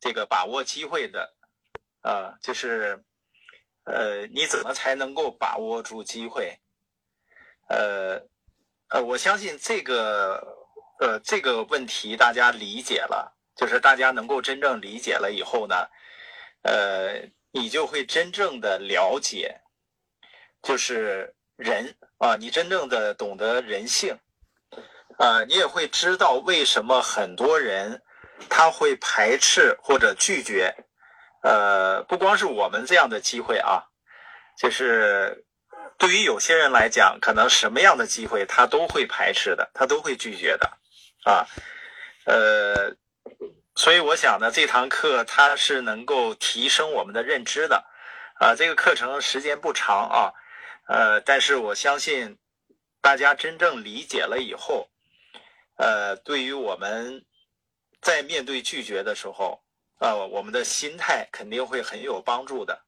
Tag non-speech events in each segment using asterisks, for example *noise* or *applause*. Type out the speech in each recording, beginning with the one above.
这个把握机会的，啊，就是呃，你怎么才能够把握住机会？呃呃，我相信这个呃这个问题大家理解了，就是大家能够真正理解了以后呢，呃，你就会真正的了解，就是人啊，你真正的懂得人性，啊，你也会知道为什么很多人他会排斥或者拒绝，呃，不光是我们这样的机会啊，就是。对于有些人来讲，可能什么样的机会他都会排斥的，他都会拒绝的，啊，呃，所以我想呢，这堂课它是能够提升我们的认知的，啊，这个课程时间不长啊，呃，但是我相信大家真正理解了以后，呃，对于我们在面对拒绝的时候，啊，我们的心态肯定会很有帮助的，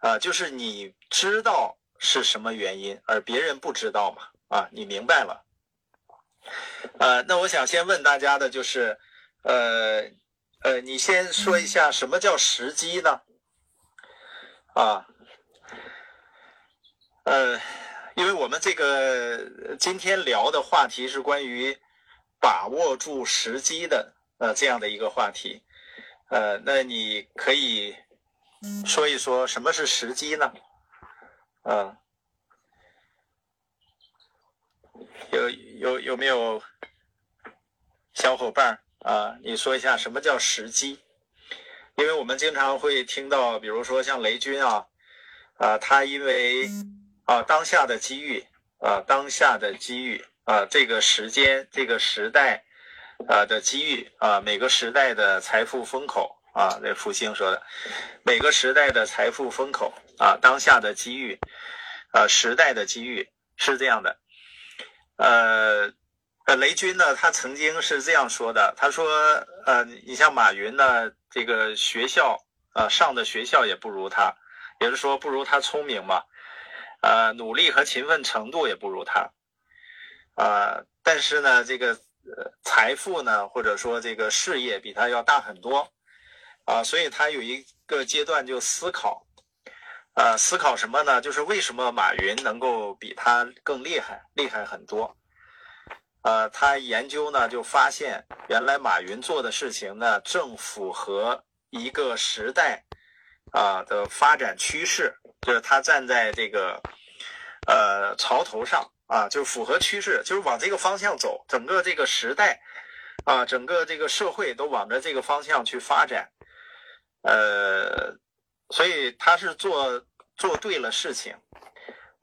啊，就是你知道。是什么原因？而别人不知道嘛？啊，你明白了？呃，那我想先问大家的就是，呃，呃，你先说一下什么叫时机呢？啊，呃，因为我们这个今天聊的话题是关于把握住时机的，呃，这样的一个话题。呃，那你可以说一说什么是时机呢？嗯，有有有没有小伙伴啊？你说一下什么叫时机？因为我们经常会听到，比如说像雷军啊，啊，他因为啊当下的机遇啊，当下的机遇啊，这个时间这个时代啊的机遇啊，每个时代的财富风口啊，那复兴说的，每个时代的财富风口。啊，当下的机遇，呃，时代的机遇是这样的，呃，呃，雷军呢，他曾经是这样说的，他说，呃，你像马云呢，这个学校，呃，上的学校也不如他，也是说不如他聪明嘛，呃，努力和勤奋程度也不如他，啊，但是呢，这个财富呢，或者说这个事业比他要大很多，啊，所以他有一个阶段就思考。呃，思考什么呢？就是为什么马云能够比他更厉害，厉害很多。呃，他研究呢，就发现原来马云做的事情呢，正符合一个时代啊的发展趋势，就是他站在这个呃潮头上啊，就是符合趋势，就是往这个方向走。整个这个时代啊，整个这个社会都往着这个方向去发展。呃。所以他是做做对了事情，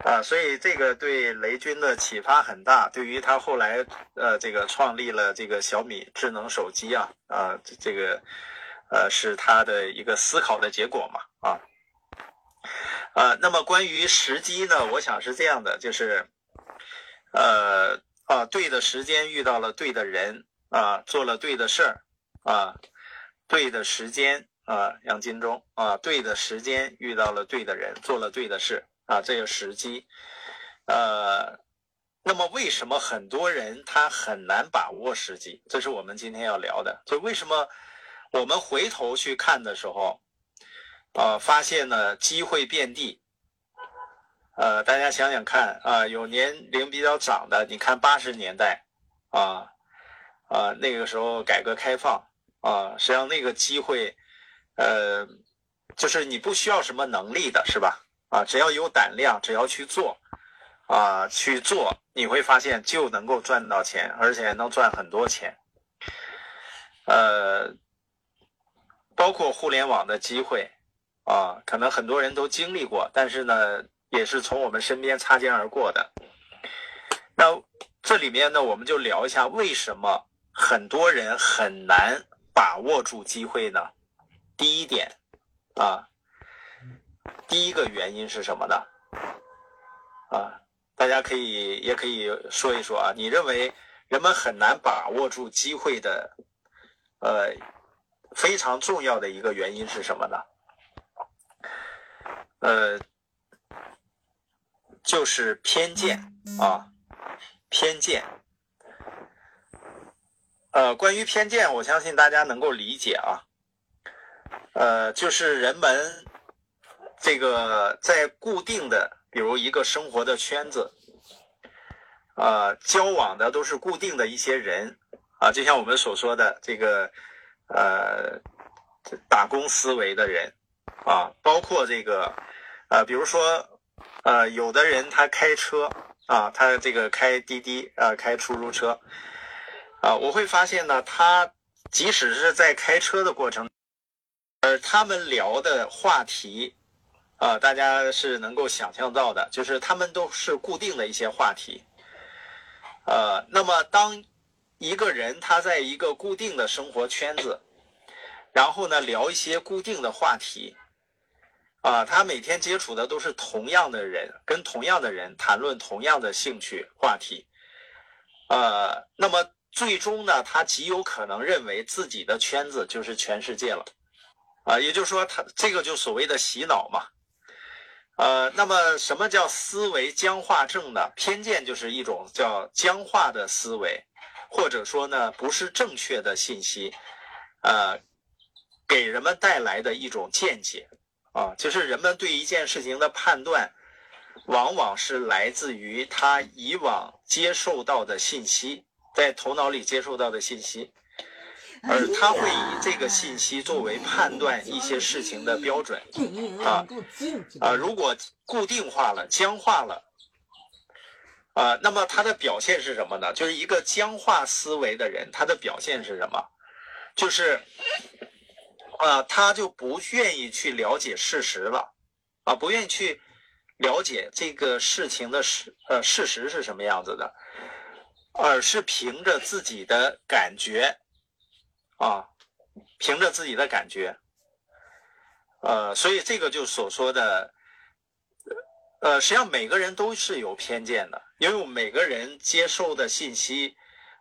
啊，所以这个对雷军的启发很大。对于他后来呃这个创立了这个小米智能手机啊啊这个呃是他的一个思考的结果嘛啊啊。那么关于时机呢，我想是这样的，就是呃啊对的时间遇到了对的人啊，做了对的事儿啊，对的时间。啊，杨金忠啊，对的时间遇到了对的人，做了对的事啊，这个时机。呃，那么为什么很多人他很难把握时机？这是我们今天要聊的。就为什么我们回头去看的时候，啊，发现呢机会遍地。呃，大家想想看啊，有年龄比较长的，你看八十年代啊啊，那个时候改革开放啊，实际上那个机会。呃，就是你不需要什么能力的，是吧？啊，只要有胆量，只要去做，啊，去做，你会发现就能够赚到钱，而且能赚很多钱。呃，包括互联网的机会，啊，可能很多人都经历过，但是呢，也是从我们身边擦肩而过的。那这里面呢，我们就聊一下为什么很多人很难把握住机会呢？第一点，啊，第一个原因是什么呢？啊，大家可以也可以说一说啊。你认为人们很难把握住机会的，呃，非常重要的一个原因是什么呢？呃，就是偏见啊，偏见。呃，关于偏见，我相信大家能够理解啊。呃，就是人们这个在固定的，比如一个生活的圈子，啊，交往的都是固定的一些人，啊，就像我们所说的这个，呃，打工思维的人，啊，包括这个，呃，比如说，呃，有的人他开车，啊，他这个开滴滴，啊，开出租车，啊，我会发现呢，他即使是在开车的过程。而他们聊的话题，啊，大家是能够想象到的，就是他们都是固定的一些话题，呃，那么当一个人他在一个固定的生活圈子，然后呢聊一些固定的话题，啊，他每天接触的都是同样的人，跟同样的人谈论同样的兴趣话题，呃，那么最终呢，他极有可能认为自己的圈子就是全世界了。啊，也就是说，他这个就所谓的洗脑嘛，呃，那么什么叫思维僵化症呢？偏见就是一种叫僵化的思维，或者说呢，不是正确的信息，呃，给人们带来的一种见解啊，就是人们对一件事情的判断，往往是来自于他以往接受到的信息，在头脑里接受到的信息。而他会以这个信息作为判断一些事情的标准啊啊！如果固定化了、僵化了啊，那么他的表现是什么呢？就是一个僵化思维的人，他的表现是什么？就是啊，他就不愿意去了解事实了啊，不愿意去了解这个事情的事呃事实是什么样子的，而是凭着自己的感觉。啊，凭着自己的感觉，呃，所以这个就所说的，呃，实际上每个人都是有偏见的，因为我们每个人接受的信息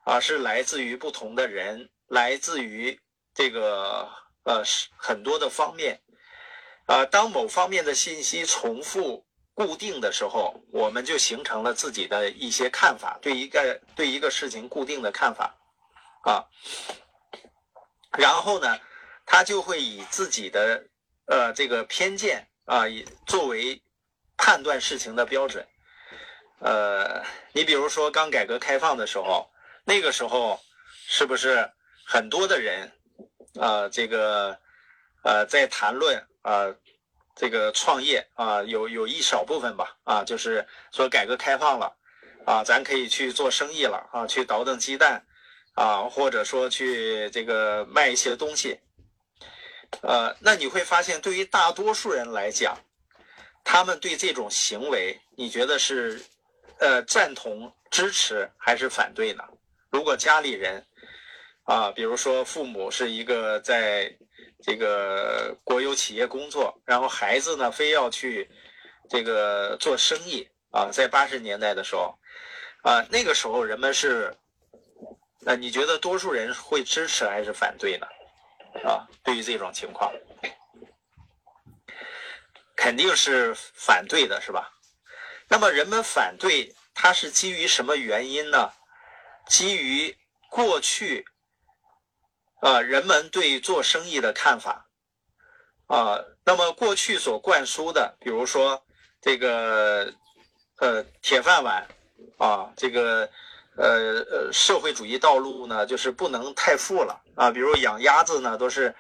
啊是来自于不同的人，来自于这个呃很多的方面，啊，当某方面的信息重复固定的时候，我们就形成了自己的一些看法，对一个对一个事情固定的看法，啊。然后呢，他就会以自己的呃这个偏见啊，以作为判断事情的标准。呃，你比如说刚改革开放的时候，那个时候是不是很多的人啊，这个呃在谈论啊这个创业啊，有有一少部分吧啊，就是说改革开放了啊，咱可以去做生意了啊，去倒腾鸡蛋。啊，或者说去这个卖一些东西，呃，那你会发现，对于大多数人来讲，他们对这种行为，你觉得是呃赞同、支持还是反对呢？如果家里人啊，比如说父母是一个在这个国有企业工作，然后孩子呢非要去这个做生意啊，在八十年代的时候啊，那个时候人们是。那你觉得多数人会支持还是反对呢？啊，对于这种情况，肯定是反对的，是吧？那么人们反对，它是基于什么原因呢？基于过去，啊，人们对做生意的看法，啊，那么过去所灌输的，比如说这个，呃，铁饭碗，啊，这个。呃呃，社会主义道路呢，就是不能太富了啊。比如养鸭子呢，都是，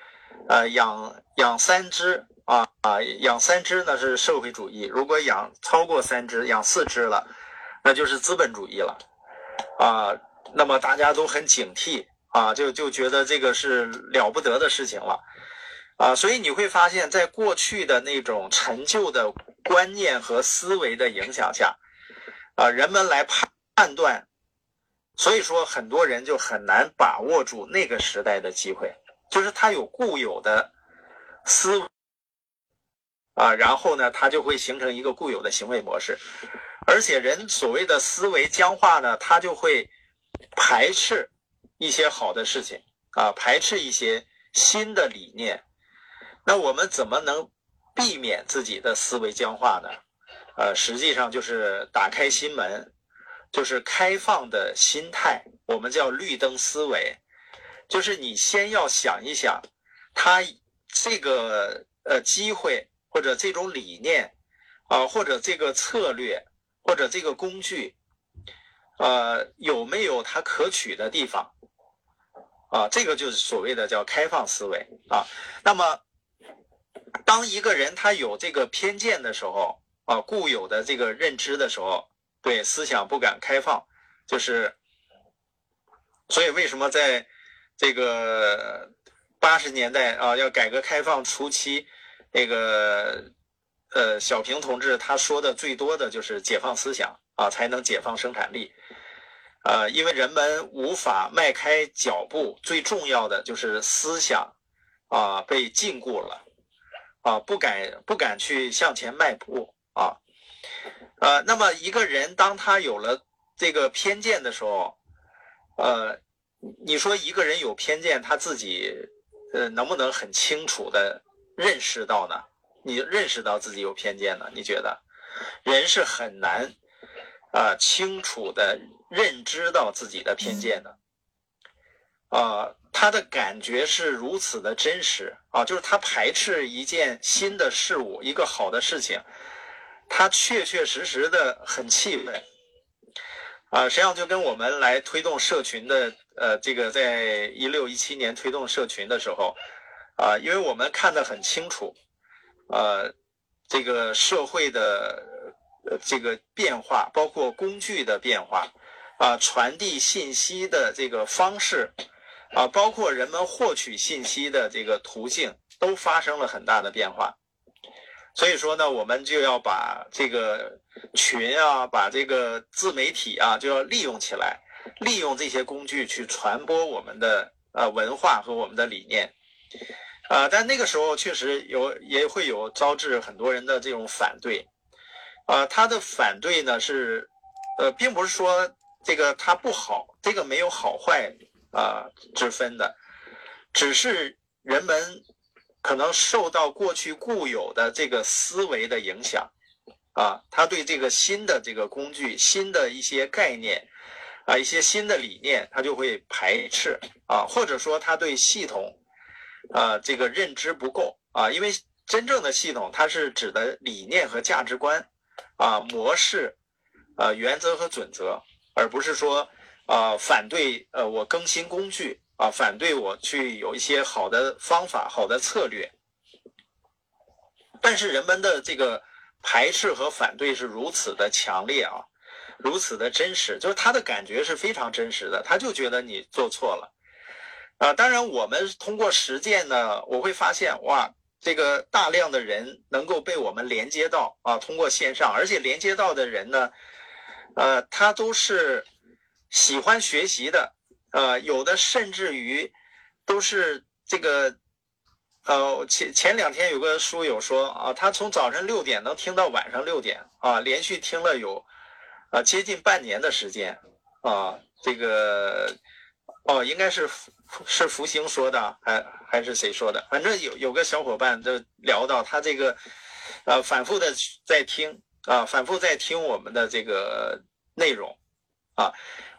呃，养养三只啊啊，养三只呢是社会主义。如果养超过三只，养四只了，那就是资本主义了啊。那么大家都很警惕啊，就就觉得这个是了不得的事情了啊。所以你会发现在过去的那种陈旧的观念和思维的影响下，啊，人们来判判断。所以说，很多人就很难把握住那个时代的机会，就是他有固有的思维啊，然后呢，他就会形成一个固有的行为模式，而且人所谓的思维僵化呢，他就会排斥一些好的事情啊，排斥一些新的理念。那我们怎么能避免自己的思维僵化呢？呃，实际上就是打开心门。就是开放的心态，我们叫绿灯思维，就是你先要想一想，他这个呃机会或者这种理念啊，或者这个策略或者这个工具，呃，有没有它可取的地方啊？这个就是所谓的叫开放思维啊。那么，当一个人他有这个偏见的时候啊，固有的这个认知的时候，对思想不敢开放，就是，所以为什么在这个。八十年代啊，要改革开放初期，那个呃，小平同志他说的最多的就是解放思想啊，才能解放生产力。呃，因为人们无法迈开脚步，最重要的就是思想啊被禁锢了啊，不敢不敢去向前迈步啊。呃，那么一个人当他有了这个偏见的时候，呃，你说一个人有偏见，他自己。呃，能不能很清楚的认识到呢？你认识到自己有偏见呢？你觉得人是很难啊清楚的认知到自己的偏见的啊，他的感觉是如此的真实啊，就是他排斥一件新的事物，一个好的事情，他确确实实的很气愤啊。实际上就跟我们来推动社群的。呃，这个在一六一七年推动社群的时候，啊，因为我们看得很清楚，呃，这个社会的这个变化，包括工具的变化，啊，传递信息的这个方式，啊，包括人们获取信息的这个途径，都发生了很大的变化。所以说呢，我们就要把这个群啊，把这个自媒体啊，就要利用起来。利用这些工具去传播我们的呃文化和我们的理念，啊，但那个时候确实有也会有招致很多人的这种反对，啊，他的反对呢是，呃，并不是说这个它不好，这个没有好坏啊之分的，只是人们可能受到过去固有的这个思维的影响，啊，他对这个新的这个工具、新的一些概念。啊，一些新的理念，他就会排斥啊，或者说他对系统，啊，这个认知不够啊，因为真正的系统，它是指的理念和价值观，啊，模式，啊，原则和准则，而不是说啊，反对呃我更新工具啊，反对我去有一些好的方法、好的策略。但是人们的这个排斥和反对是如此的强烈啊。如此的真实，就是他的感觉是非常真实的，他就觉得你做错了，啊，当然我们通过实践呢，我会发现哇，这个大量的人能够被我们连接到啊，通过线上，而且连接到的人呢，呃，他都是喜欢学习的，呃，有的甚至于都是这个，呃，前前两天有个书友说啊，他从早晨六点能听到晚上六点啊，连续听了有。啊，接近半年的时间，啊，这个，哦，应该是是福星说的，还还是谁说的？反正有有个小伙伴就聊到他这个，呃，反复的在听，啊，反复在听我们的这个内容，啊，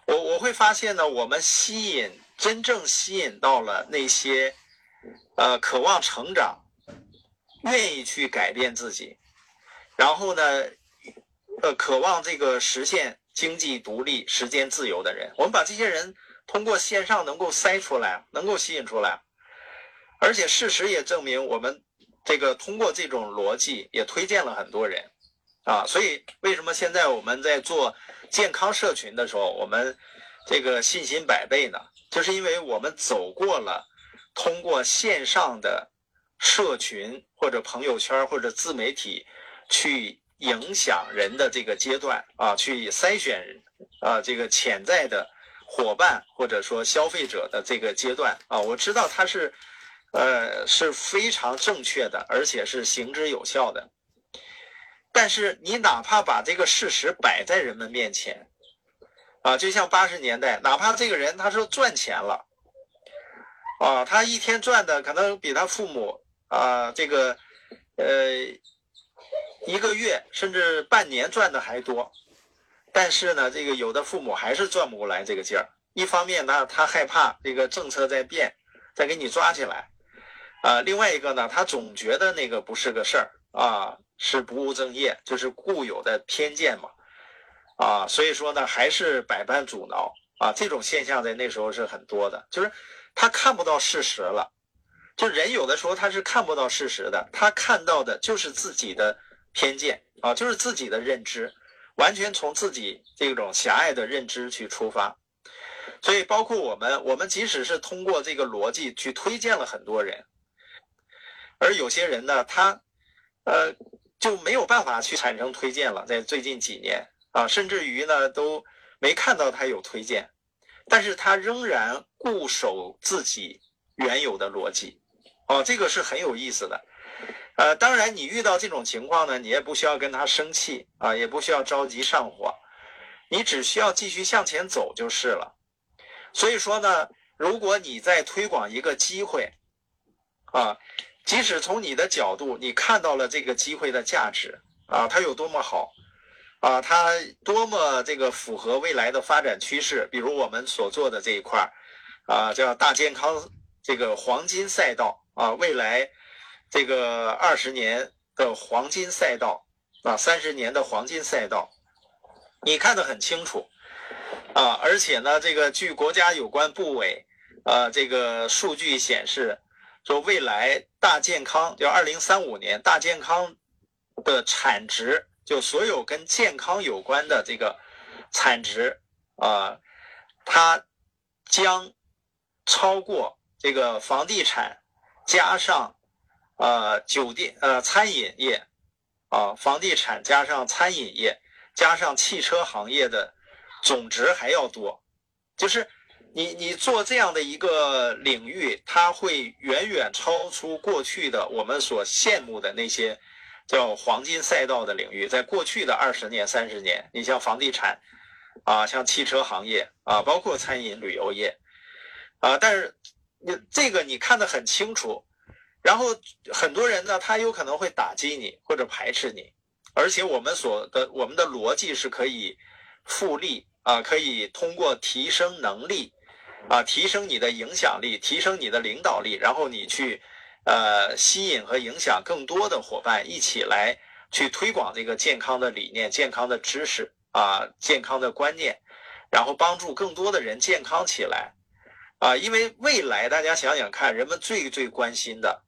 我我会发现呢，我们吸引真正吸引到了那些，呃，渴望成长，愿意去改变自己，然后呢。呃，渴望这个实现经济独立、时间自由的人，我们把这些人通过线上能够筛出来，能够吸引出来，而且事实也证明，我们这个通过这种逻辑也推荐了很多人，啊，所以为什么现在我们在做健康社群的时候，我们这个信心百倍呢？就是因为我们走过了通过线上的社群或者朋友圈或者自媒体去。影响人的这个阶段啊，去筛选啊这个潜在的伙伴或者说消费者的这个阶段啊，我知道它是呃是非常正确的，而且是行之有效的。但是你哪怕把这个事实摆在人们面前啊，就像八十年代，哪怕这个人他说赚钱了啊，他一天赚的可能比他父母啊这个呃。一个月甚至半年赚的还多，但是呢，这个有的父母还是赚不过来这个劲儿。一方面呢，他害怕这个政策在变，再给你抓起来；啊，另外一个呢，他总觉得那个不是个事儿啊，是不务正业，就是固有的偏见嘛，啊，所以说呢，还是百般阻挠。啊，这种现象在那时候是很多的，就是他看不到事实了，就人有的时候他是看不到事实的，他看到的就是自己的偏见啊，就是自己的认知，完全从自己这种狭隘的认知去出发，所以包括我们，我们即使是通过这个逻辑去推荐了很多人。而有些人呢，他，呃，就没有办法去产生推荐了。在最近几年啊，甚至于呢，都没看到他有推荐，但是他仍然固守自己原有的逻辑，哦，这个是很有意思的。呃，当然，你遇到这种情况呢，你也不需要跟他生气啊，也不需要着急上火，你只需要继续向前走就是了。所以说呢，如果你在推广一个机会，啊。即使从你的角度，你看到了这个机会的价值啊，它有多么好啊，它多么这个符合未来的发展趋势。比如我们所做的这一块儿啊，叫大健康这个黄金赛道啊，未来这个二十年的黄金赛道啊，三十年的黄金赛道，你看得很清楚啊。而且呢，这个据国家有关部委啊，这个数据显示。说未来大健康，就二零三五年大健康的产值，就所有跟健康有关的这个产值啊，它将超过这个房地产加上呃酒店呃餐饮业啊，房地产加上餐饮业加上汽车行业的总值还要多，就是。你你做这样的一个领域，它会远远超出过去的我们所羡慕的那些叫黄金赛道的领域。在过去的二十年、三十年，你像房地产啊，像汽车行业啊，包括餐饮旅游业啊，但是你这个你看得很清楚，然后很多人呢，他有可能会打击你或者排斥你，而且我们所的我们的逻辑是可以复利啊，可以通过提升能力。啊，提升你的影响力，提升你的领导力，然后你去，呃，吸引和影响更多的伙伴一起来去推广这个健康的理念、健康的知识啊、健康的观念，然后帮助更多的人健康起来啊。因为未来大家想想看，人们最最关心的，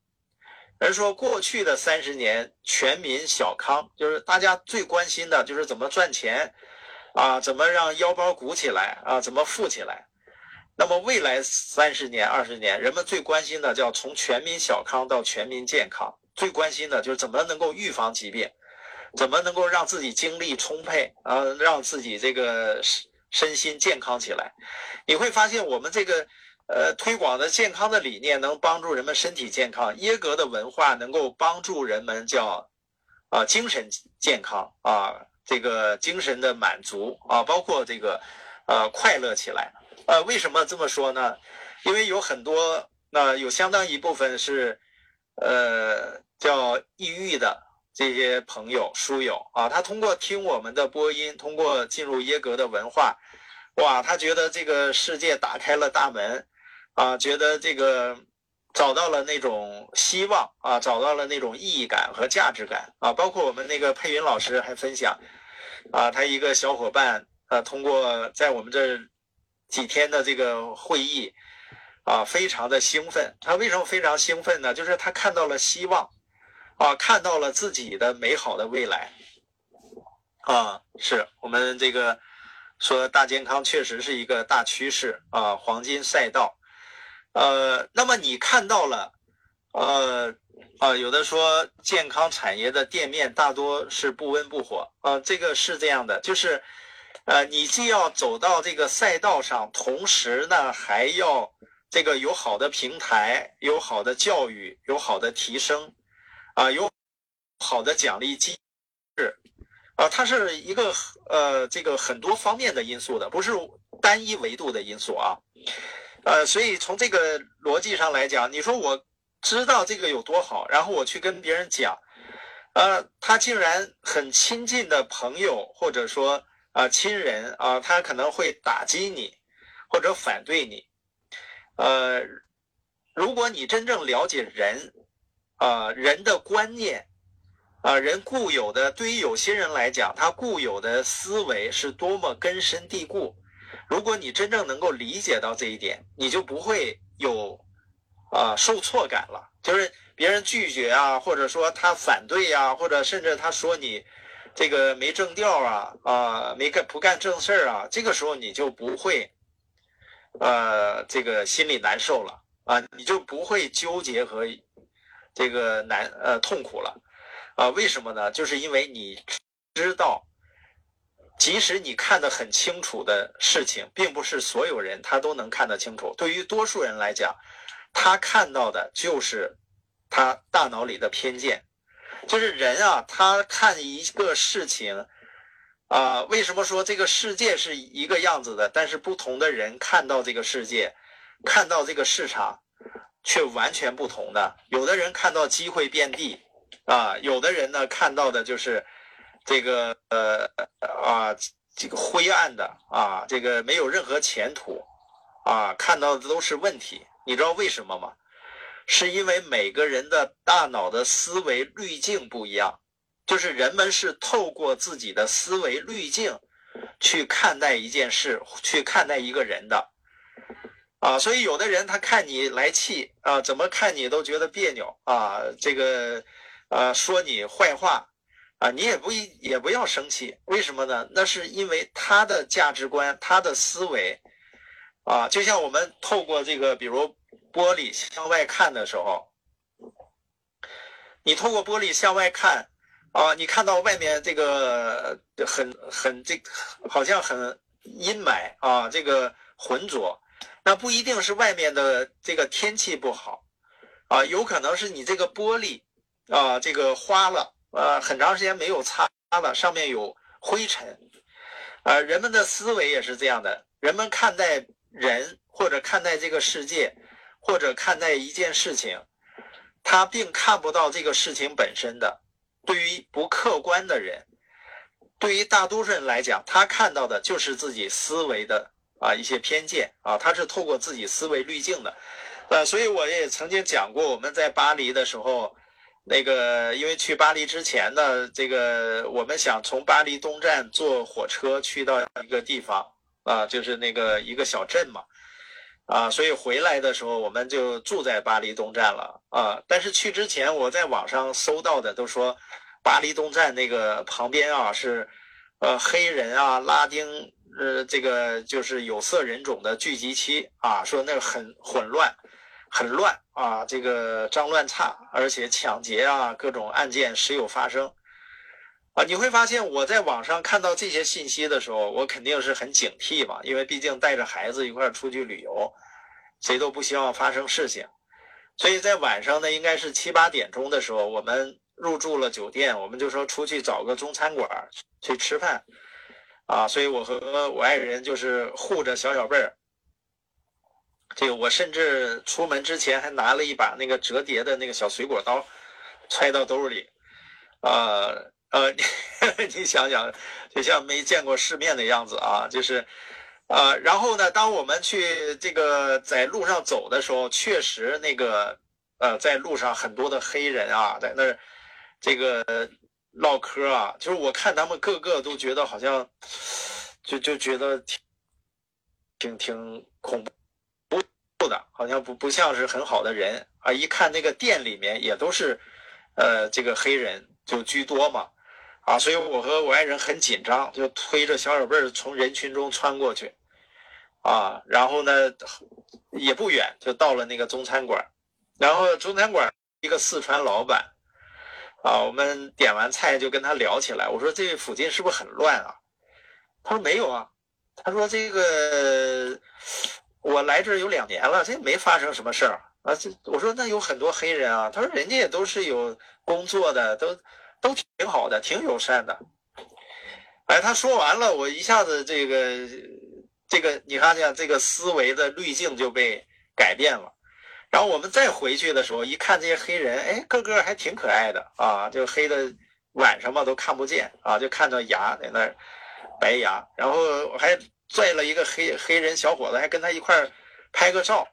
人说过去的三十年全民小康，就是大家最关心的就是怎么赚钱啊，怎么让腰包鼓起来啊，怎么富起来。那么未来三十年、二十年，人们最关心的叫从全民小康到全民健康，最关心的就是怎么能够预防疾病，怎么能够让自己精力充沛啊，让自己这个身心健康起来。你会发现，我们这个呃推广的健康的理念能帮助人们身体健康，耶格的文化能够帮助人们叫啊精神健康啊，这个精神的满足啊，包括这个呃快乐起来。呃，为什么这么说呢？因为有很多，那有相当一部分是，呃，叫抑郁的这些朋友、书友啊，他通过听我们的播音，通过进入耶格的文化，哇，他觉得这个世界打开了大门，啊，觉得这个找到了那种希望啊，找到了那种意义感和价值感啊，包括我们那个佩云老师还分享，啊，他一个小伙伴，呃，通过在我们这。几天的这个会议，啊，非常的兴奋。他为什么非常兴奋呢？就是他看到了希望，啊，看到了自己的美好的未来，啊，是我们这个说大健康确实是一个大趋势啊，黄金赛道。呃，那么你看到了，呃，啊，有的说健康产业的店面大多是不温不火，啊，这个是这样的，就是。呃，你既要走到这个赛道上，同时呢，还要这个有好的平台，有好的教育，有好的提升，啊，有好的奖励机制，啊，它是一个呃这个很多方面的因素的，不是单一维度的因素啊，呃，所以从这个逻辑上来讲，你说我知道这个有多好，然后我去跟别人讲，呃，他竟然很亲近的朋友，或者说。啊，亲人啊，他可能会打击你，或者反对你。呃，如果你真正了解人，啊，人的观念，啊，人固有的，对于有些人来讲，他固有的思维是多么根深蒂固。如果你真正能够理解到这一点，你就不会有啊受挫感了。就是别人拒绝啊，或者说他反对呀，或者甚至他说你这个没正调啊，啊，没干不干正事儿啊，这个时候你就不会，呃，这个心里难受了啊，你就不会纠结和。这个难呃痛苦了，啊，为什么呢？就是因为你知道，即使你看得很清楚的事情，并不是所有人他都能看得清楚。对于多数人来讲，他看到的就是他大脑里的偏见。就是人啊，他看一个事情，啊，为什么说这个世界是一个样子的？但是不同的人看到这个世界，看到这个市场。却完全不同的，有的人看到机会遍地，啊，有的人呢看到的就是这个呃啊这个灰暗的啊，这个没有任何前途，啊，看到的都是问题。你知道为什么吗？是因为每个人的大脑的思维滤镜不一样，就是人们是透过自己的思维滤镜去看待一件事，去看待一个人的。啊，所以有的人他看你来气啊，怎么看你都觉得别扭啊，这个，啊，说你坏话，啊，你也不也不要生气，为什么呢？那是因为他的价值观，他的思维，啊，就像我们透过这个，比如玻璃向外看的时候，你透过玻璃向外看，啊，你看到外面这个很很这好像很阴霾啊，这个浑浊。那不一定是外面的这个天气不好，啊，有可能是你这个玻璃，啊，这个花了，呃，很长时间没有擦了，上面有灰尘，啊，人们的思维也是这样的，人们看待人或者看待这个世界，或者看待一件事情，他并看不到这个事情本身的。对于不客观的人，对于大多数人来讲，他看到的就是自己思维的。啊，一些偏见啊，他是透过自己思维滤镜的，呃，所以我也曾经讲过，我们在巴黎的时候，那个因为去巴黎之前呢，这个我们想从巴黎东站坐火车去到一个地方啊，就是那个一个小镇嘛，啊，所以回来的时候我们就住在巴黎东站了啊。但是去之前我在网上搜到的都说，巴黎东站那个旁边啊是，呃，黑人啊，拉丁。呃，这个就是有色人种的聚集区啊，说那个很混乱，很乱啊，这个脏乱差，而且抢劫啊，各种案件时有发生啊。你会发现，我在网上看到这些信息的时候，我肯定是很警惕嘛，因为毕竟带着孩子一块出去旅游，谁都不希望发生事情。所以在晚上呢，应该是七八点钟的时候，我们入住了酒店，我们就说出去找个中餐馆去吃饭。啊，所以我和我爱人就是护着小小贝儿。这个我甚至出门之前还拿了一把那个折叠的那个小水果刀，揣到兜里。啊呃，*laughs* 你想想，就像没见过世面的样子啊，就是，啊，然后呢，当我们去这个在路上走的时候，确实那个呃，在路上很多的黑人啊，在那儿这个。唠嗑啊，就是我看他们个个都觉得好像，就就觉得挺挺挺恐怖的，好像不不像是很好的人啊。一看那个店里面也都是，呃，这个黑人就居多嘛，啊，所以我和我爱人很紧张，就推着小小贝儿从人群中穿过去，啊，然后呢也不远就到了那个中餐馆，然后中餐馆一个四川老板。啊，我们点完菜就跟他聊起来。我说：“这附近是不是很乱啊？”他说：“没有啊。”他说：“这个我来这有两年了，这没发生什么事儿啊。”这我说：“那有很多黑人啊。”他说：“人家也都是有工作的，都都挺好的，挺友善的。”哎，他说完了，我一下子这个这个，你看见这个思维的滤镜就被改变了。然后我们再回去的时候，一看这些黑人，哎，个个还挺可爱的啊，就黑的晚上嘛都看不见啊，就看到牙在那白牙。然后我还拽了一个黑黑人小伙子，还跟他一块儿拍个照。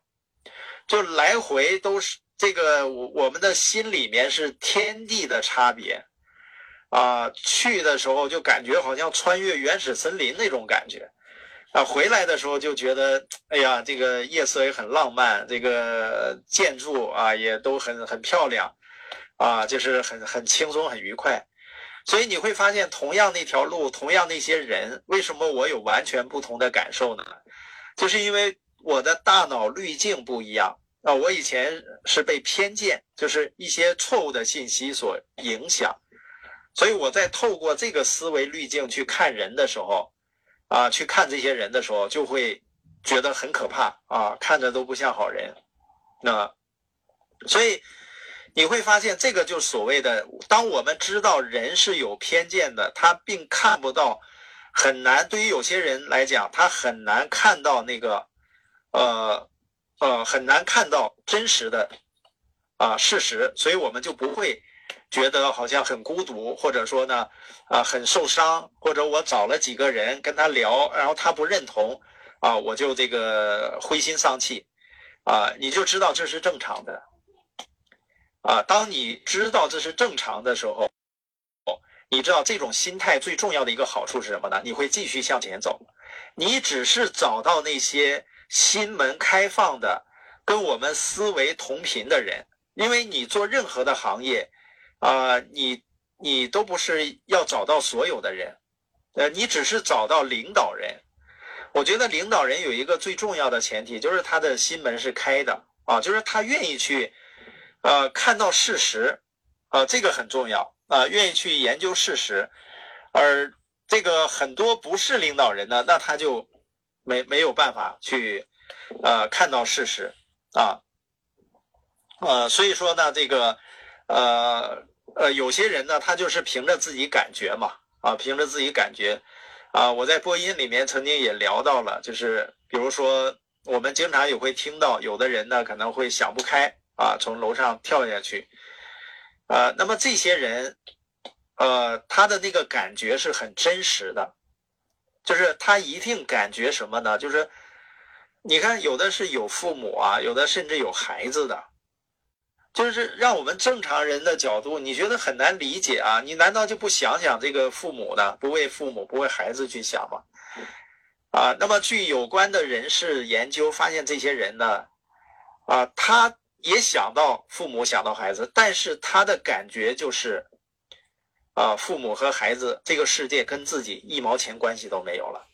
就来回都是这个我我们的心里面是天地的差别啊，去的时候就感觉好像穿越原始森林那种感觉。啊，回来的时候就觉得，哎呀，这个夜色也很浪漫，这个建筑啊也都很很漂亮，啊，就是很很轻松很愉快。所以你会发现，同样那条路，同样那些人，为什么我有完全不同的感受呢？就是因为我的大脑滤镜不一样啊。我以前是被偏见，就是一些错误的信息所影响，所以我在透过这个思维滤镜去看人的时候。啊，去看这些人的时候，就会觉得很可怕啊，看着都不像好人。那所以你会发现，这个就是所谓的，当我们知道人是有偏见的，他并看不到，很难。对于有些人来讲，他很难看到那个，呃呃，很难看到真实的啊事实，所以我们就不会。觉得好像很孤独，或者说呢，啊，很受伤，或者我找了几个人跟他聊，然后他不认同，啊，我就这个灰心丧气，啊，你就知道这是正常的，啊，当你知道这是正常的时候，你知道这种心态最重要的一个好处是什么呢？你会继续向前走，你只是找到那些心门开放的，跟我们思维同频的人，因为你做任何的行业。啊，你你都不是要找到所有的人，呃，你只是找到领导人。我觉得领导人有一个最重要的前提，就是他的心门是开的啊，就是他愿意去，呃，看到事实，啊，这个很重要啊，愿意去研究事实。而这个很多不是领导人呢，那他就没没有办法去，呃，看到事实啊，呃，所以说呢，这个。呃呃，有些人呢，他就是凭着自己感觉嘛，啊，凭着自己感觉，啊，我在播音里面曾经也聊到了，就是比如说，我们经常也会听到，有的人呢可能会想不开啊，从楼上跳下去，啊，那么这些人，呃，他的那个感觉是很真实的，就是他一定感觉什么呢？就是，你看，有的是有父母啊，有的甚至有孩子的。就是让我们正常人的角度，你觉得很难理解啊？你难道就不想想这个父母呢？不为父母，不为孩子去想吗？啊，那么据有关的人士研究发现，这些人呢，啊，他也想到父母，想到孩子，但是他的感觉就是，啊，父母和孩子这个世界跟自己一毛钱关系都没有了，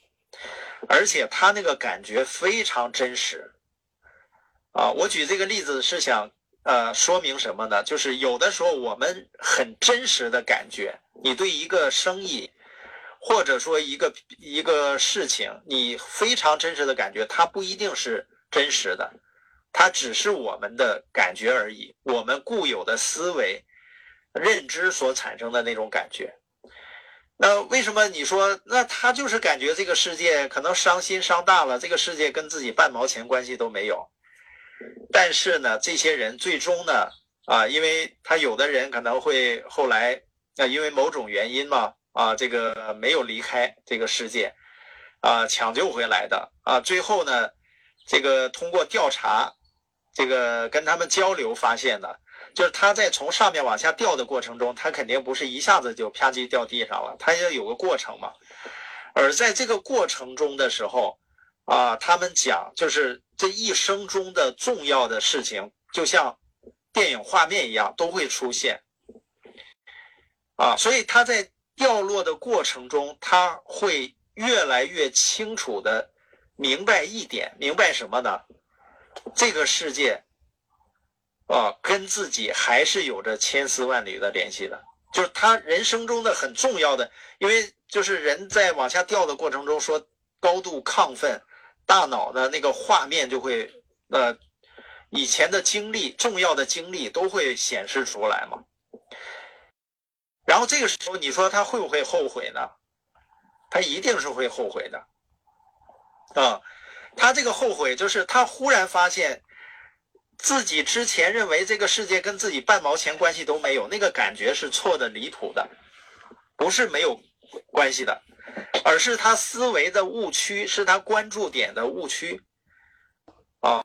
而且他那个感觉非常真实。啊，我举这个例子是想。呃，说明什么呢？就是有的时候我们很真实的感觉，你对一个生意，或者说一个一个事情，你非常真实的感觉，它不一定是真实的，它只是我们的感觉而已，我们固有的思维、认知所产生的那种感觉。那为什么你说，那他就是感觉这个世界可能伤心伤大了，这个世界跟自己半毛钱关系都没有？但是呢，这些人最终呢，啊，因为他有的人可能会后来，啊，因为某种原因嘛，啊，这个没有离开这个世界，啊，抢救回来的，啊，最后呢，这个通过调查，这个跟他们交流发现的，就是他在从上面往下掉的过程中，他肯定不是一下子就啪叽掉地上了，他要有个过程嘛，而在这个过程中的时候。啊，他们讲就是这一生中的重要的事情，就像电影画面一样都会出现。啊，所以他在掉落的过程中，他会越来越清楚的明白一点，明白什么呢？这个世界啊，跟自己还是有着千丝万缕的联系的。就是他人生中的很重要的，因为就是人在往下掉的过程中，说高度亢奋。大脑的那个画面就会，呃，以前的经历、重要的经历都会显示出来嘛。然后这个时候，你说他会不会后悔呢？他一定是会后悔的。啊，他这个后悔就是他忽然发现自己之前认为这个世界跟自己半毛钱关系都没有，那个感觉是错的离谱的，不是没有关系的。而是他思维的误区，是他关注点的误区，啊，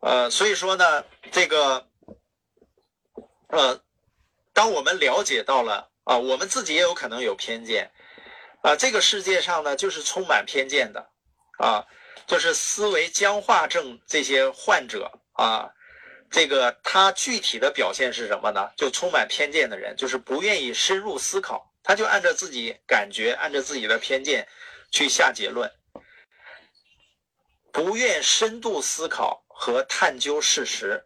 呃，所以说呢，这个，呃，当我们了解到了啊，我们自己也有可能有偏见，啊，这个世界上呢，就是充满偏见的，啊，就是思维僵化症这些患者啊，这个他具体的表现是什么呢？就充满偏见的人，就是不愿意深入思考，他就按照自己感觉，按照自己的偏见去下结论，不愿深度思考。和探究事实，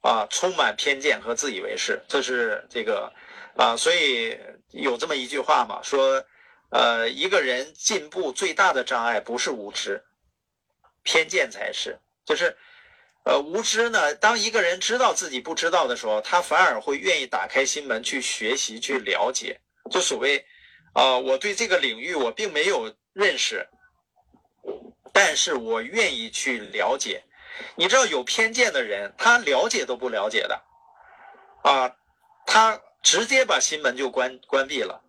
啊，充满偏见和自以为是，这是这个，啊，所以有这么一句话嘛，说，呃，一个人进步最大的障碍不是无知，偏见才是。就是，呃，无知呢，当一个人知道自己不知道的时候，他反而会愿意打开心门去学习、去了解。就所谓，啊，我对这个领域我并没有认识。但是我愿意去了解，你知道有偏见的人，他了解都不了解的，啊，他直接把心门就关关闭了，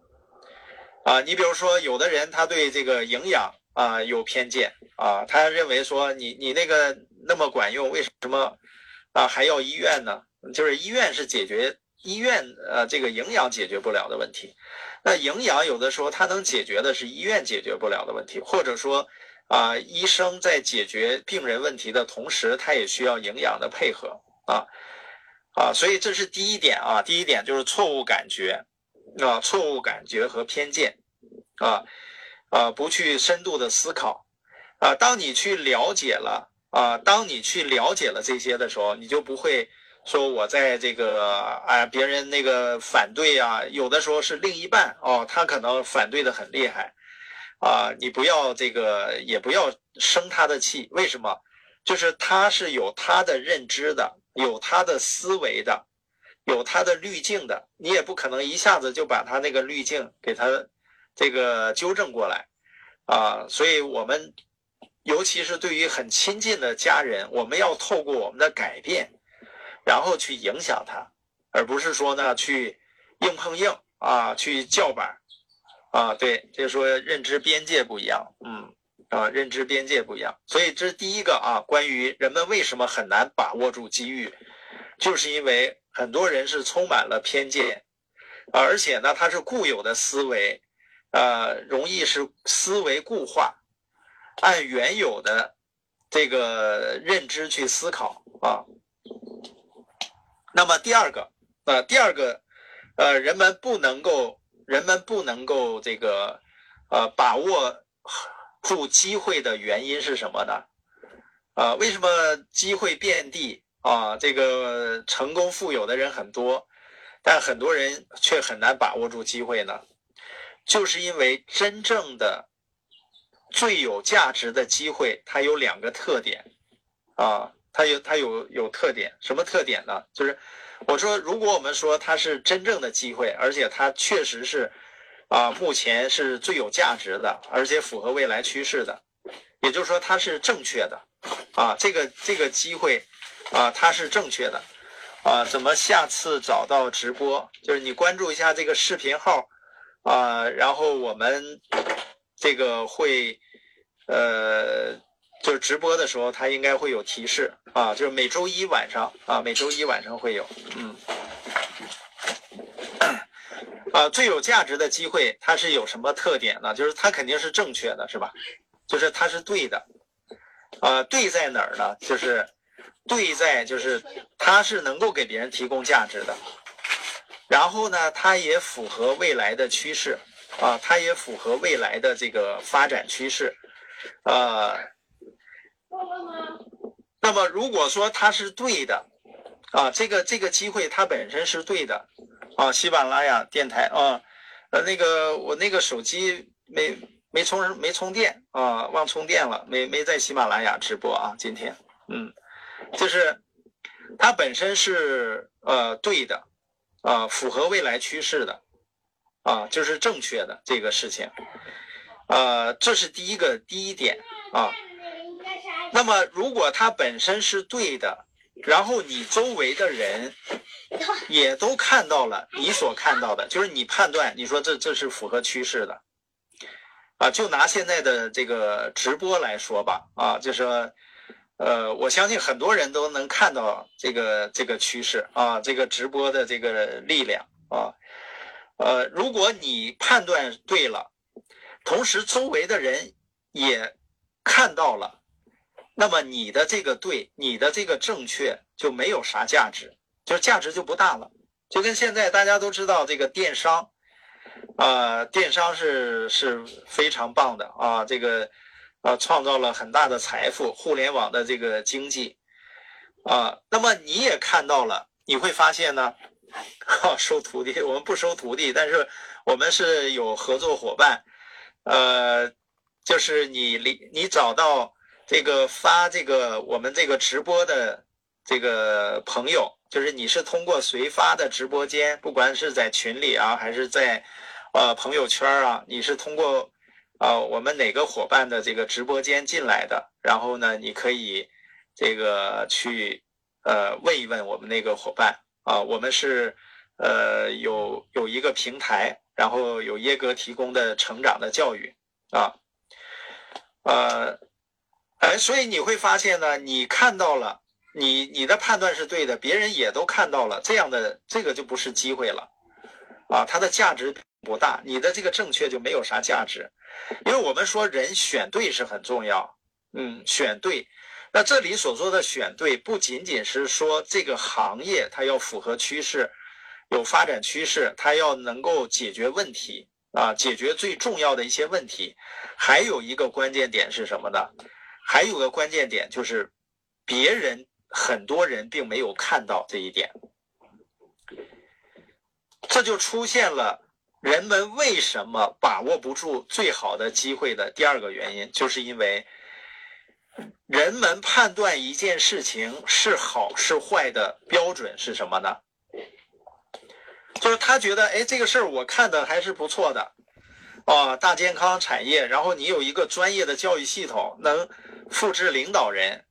啊，你比如说有的人他对这个营养啊有偏见啊，他认为说你你那个那么管用，为什么啊还要医院呢？就是医院是解决医院呃这个营养解决不了的问题，那营养有的时候它能解决的是医院解决不了的问题，或者说。啊，医生在解决病人问题的同时，他也需要营养的配合啊啊，所以这是第一点啊。第一点就是错误感觉啊，错误感觉和偏见啊啊，不去深度的思考啊。当你去了解了啊，当你去了解了这些的时候，你就不会说我在这个啊，别人那个反对啊，有的时候是另一半哦，他可能反对的很厉害。啊，你不要这个，也不要生他的气。为什么？就是他是有他的认知的，有他的思维的，有他的滤镜的。你也不可能一下子就把他那个滤镜给他这个纠正过来啊。所以，我们尤其是对于很亲近的家人，我们要透过我们的改变，然后去影响他，而不是说呢去硬碰硬啊，去叫板。啊，对，就是说认知边界不一样，嗯，啊，认知边界不一样，所以这是第一个啊。关于人们为什么很难把握住机遇，就是因为很多人是充满了偏见，而且呢，他是固有的思维，呃，容易是思维固化，按原有的这个认知去思考啊。那么第二个，呃，第二个，呃，人们不能够。人们不能够这个，呃，把握住机会的原因是什么呢？啊，为什么机会遍地啊？这个成功富有的人很多，但很多人却很难把握住机会呢？就是因为真正的最有价值的机会，它有两个特点啊，它有它有有特点，什么特点呢？就是。我说，如果我们说它是真正的机会，而且它确实是，啊，目前是最有价值的，而且符合未来趋势的，也就是说它是正确的，啊，这个这个机会，啊，它是正确的，啊，怎么下次找到直播？就是你关注一下这个视频号，啊，然后我们这个会，呃。就是直播的时候，它应该会有提示啊，就是每周一晚上啊，每周一晚上会有，嗯，啊，最有价值的机会，它是有什么特点呢？就是它肯定是正确的，是吧？就是它是对的，啊，对在哪儿呢？就是对在就是它是能够给别人提供价值的，然后呢，它也符合未来的趋势，啊，它也符合未来的这个发展趋势，啊。那么，如果说它是对的，啊，这个这个机会它本身是对的，啊，喜马拉雅电台啊，呃，那个我那个手机没没充没充电啊，忘充电了，没没在喜马拉雅直播啊，今天，嗯，就是它本身是呃对的，啊，符合未来趋势的，啊，就是正确的这个事情，啊，这是第一个第一点啊。那么，如果它本身是对的，然后你周围的人也都看到了你所看到的，就是你判断，你说这这是符合趋势的，啊，就拿现在的这个直播来说吧，啊，就说，呃，我相信很多人都能看到这个这个趋势啊，这个直播的这个力量啊，呃，如果你判断对了，同时周围的人也看到了，那么你的这个对，你的这个正确就没有啥价值，就价值就不大了。就跟现在大家都知道这个电商，啊，电商是是非常棒的啊，这个。啊，创造了很大的财富，互联网的这个经济，啊，那么你也看到了，你会发现呢，哈，*laughs* 收徒弟，我们不收徒弟，但是我们是有合作伙伴，呃，就是你你你找到这个发这个我们这个直播的这个朋友，就是你是通过谁发的直播间，不管是在群里啊，还是在呃朋友圈啊，你是通过。啊，我们哪个伙伴的这个直播间进来的？然后呢，你可以这个去呃问一问我们那个伙伴啊。我们是呃有有一个平台，然后有耶格提供的成长的教育啊。呃，哎，所以你会发现呢，你看到了，你你的判断是对的，别人也都看到了，这样的这个就不是机会了啊，它的价值不大，你的这个正确就没有啥价值。因为我们说人选对是很重要，嗯，选对。那这里所说的选对，不仅仅是说这个行业它要符合趋势，有发展趋势，它要能够解决问题啊，解决最重要的一些问题。还有一个关键点是什么呢？还有个关键点就是，别人很多人并没有看到这一点，这就出现了。人们为什么把握不住最好的机会的第二个原因，就是因为人们判断一件事情是好是坏的标准是什么呢？就是他觉得，哎，这个事儿我看的还是不错的，啊，大健康产业，然后你有一个专业的教育系统，能复制领导人，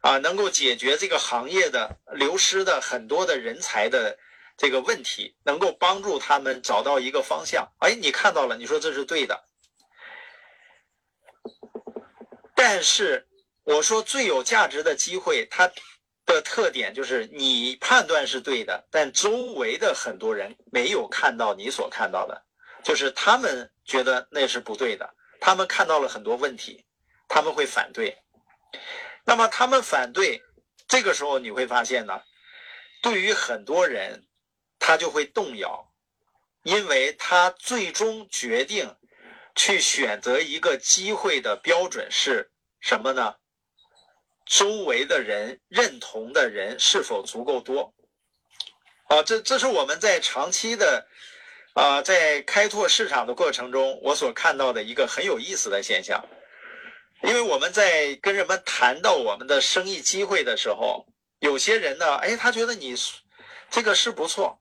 啊，能够解决这个行业的流失的很多的人才的。这个问题能够帮助他们找到一个方向。哎，你看到了，你说这是对的。但是我说最有价值的机会，它的特点就是你判断是对的，但周围的很多人没有看到你所看到的，就是他们觉得那是不对的，他们看到了很多问题，他们会反对。那么他们反对，这个时候你会发现呢，对于很多人。他就会动摇，因为他最终决定去选择一个机会的标准是什么呢？周围的人认同的人是否足够多？啊，这这是我们在长期的啊，在开拓市场的过程中，我所看到的一个很有意思的现象。因为我们在跟人们谈到我们的生意机会的时候，有些人呢，哎，他觉得你这个是不错。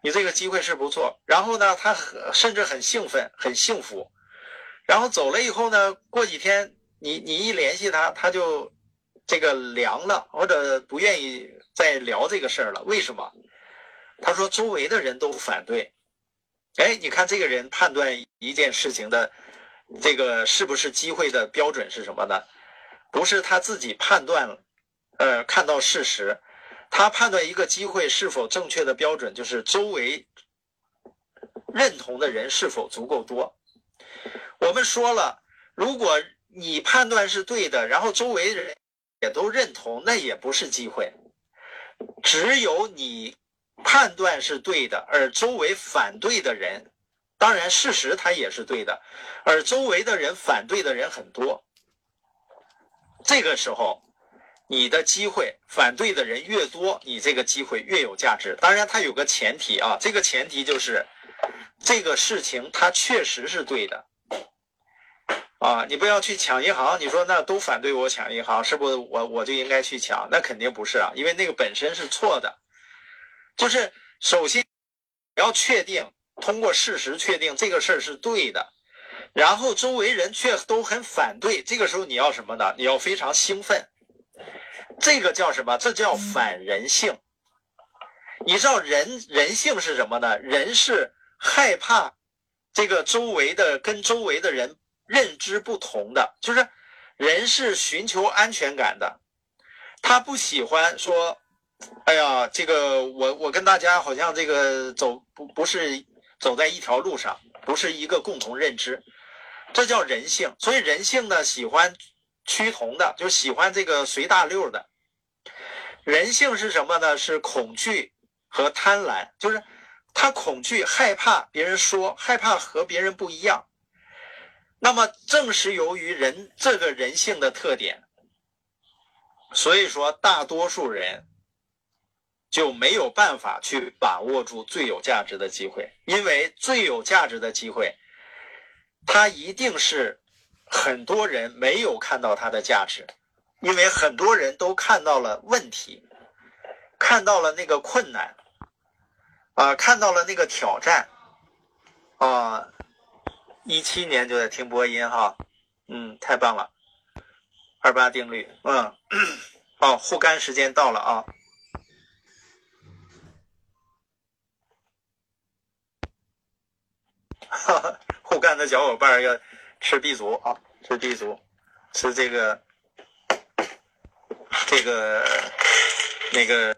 你这个机会是不错，然后呢，他甚至很兴奋，很幸福，然后走了以后呢，过几天你你一联系他，他就这个凉了，或者不愿意再聊这个事儿了。为什么？他说周围的人都反对。哎，你看这个人判断一件事情的这个是不是机会的标准是什么呢？不是他自己判断，呃，看到事实。他判断一个机会是否正确的标准，就是周围认同的人是否足够多。我们说了，如果你判断是对的，然后周围人也都认同，那也不是机会。只有你判断是对的，而周围反对的人，当然事实他也是对的，而周围的人反对的人很多，这个时候。你的机会，反对的人越多，你这个机会越有价值。当然，它有个前提啊，这个前提就是这个事情它确实是对的啊。你不要去抢银行，你说那都反对我抢银行，是不是我我就应该去抢？那肯定不是啊，因为那个本身是错的。就是首先要确定，通过事实确定这个事儿是对的，然后周围人却都很反对，这个时候你要什么呢？你要非常兴奋。这个叫什么？这叫反人性。你知道人人性是什么呢？人是害怕这个周围的跟周围的人认知不同的，就是人是寻求安全感的，他不喜欢说，哎呀，这个我我跟大家好像这个走不不是走在一条路上，不是一个共同认知，这叫人性。所以人性呢，喜欢趋同的，就喜欢这个随大溜的。人性是什么呢？是恐惧和贪婪，就是他恐惧、害怕别人说，害怕和别人不一样。那么，正是由于人这个人性的特点，所以说大多数人就没有办法去把握住最有价值的机会，因为最有价值的机会，它一定是很多人没有看到它的价值，因为很多人都看到了问题，看到了那个困难，啊，看到了那个挑战，啊。一七年就在听播音哈，嗯，太棒了，二八定律，嗯，*coughs* 哦，护肝时间到了啊，*laughs* 护肝的小伙伴要吃 B 族啊，吃 B 族，吃这个这个那个。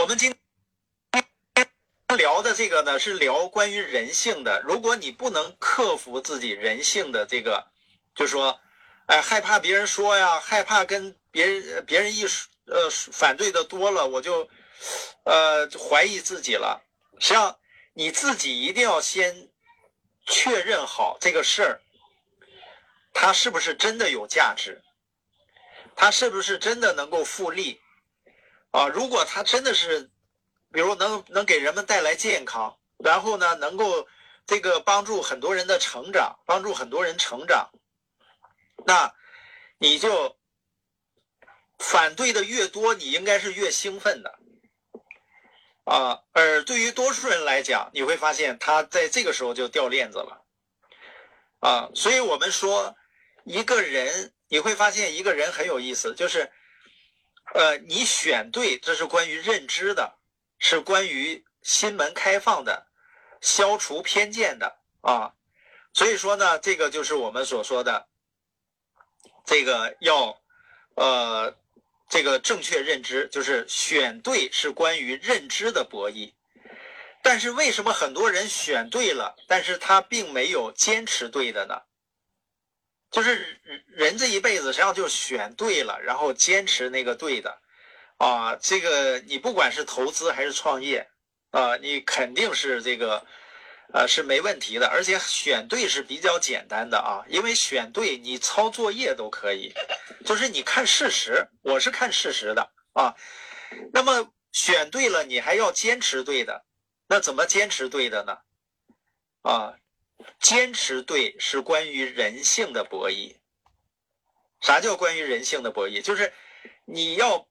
我们今天聊的这个呢，是聊关于人性的。如果你不能克服自己人性的这个，就说，哎，害怕别人说呀，害怕跟别人别人一，呃，反对的多了，我就，呃，怀疑自己了。实际上，你自己一定要先确认好这个事儿，它是不是真的有价值，它是不是真的能够复利。啊，如果他真的是，比如能能给人们带来健康，然后呢，能够这个帮助很多人的成长，帮助很多人成长，那你就反对的越多，你应该是越兴奋的啊。而对于多数人来讲，你会发现他在这个时候就掉链子了啊。所以我们说，一个人你会发现一个人很有意思，就是。呃，你选对，这是关于认知的，是关于心门开放的，消除偏见的啊。所以说呢，这个就是我们所说的，这个要，呃，这个正确认知，就是选对是关于认知的博弈。但是为什么很多人选对了，但是他并没有坚持对的呢？就是人这一辈子，实际上就选对了，然后坚持那个对的，啊，这个你不管是投资还是创业，啊，你肯定是这个，呃，是没问题的，而且选对是比较简单的啊，因为选对你抄作业都可以，就是你看事实，我是看事实的啊，那么选对了，你还要坚持对的，那怎么坚持对的呢？啊？坚持对是关于人性的博弈。啥叫关于人性的博弈？就是你要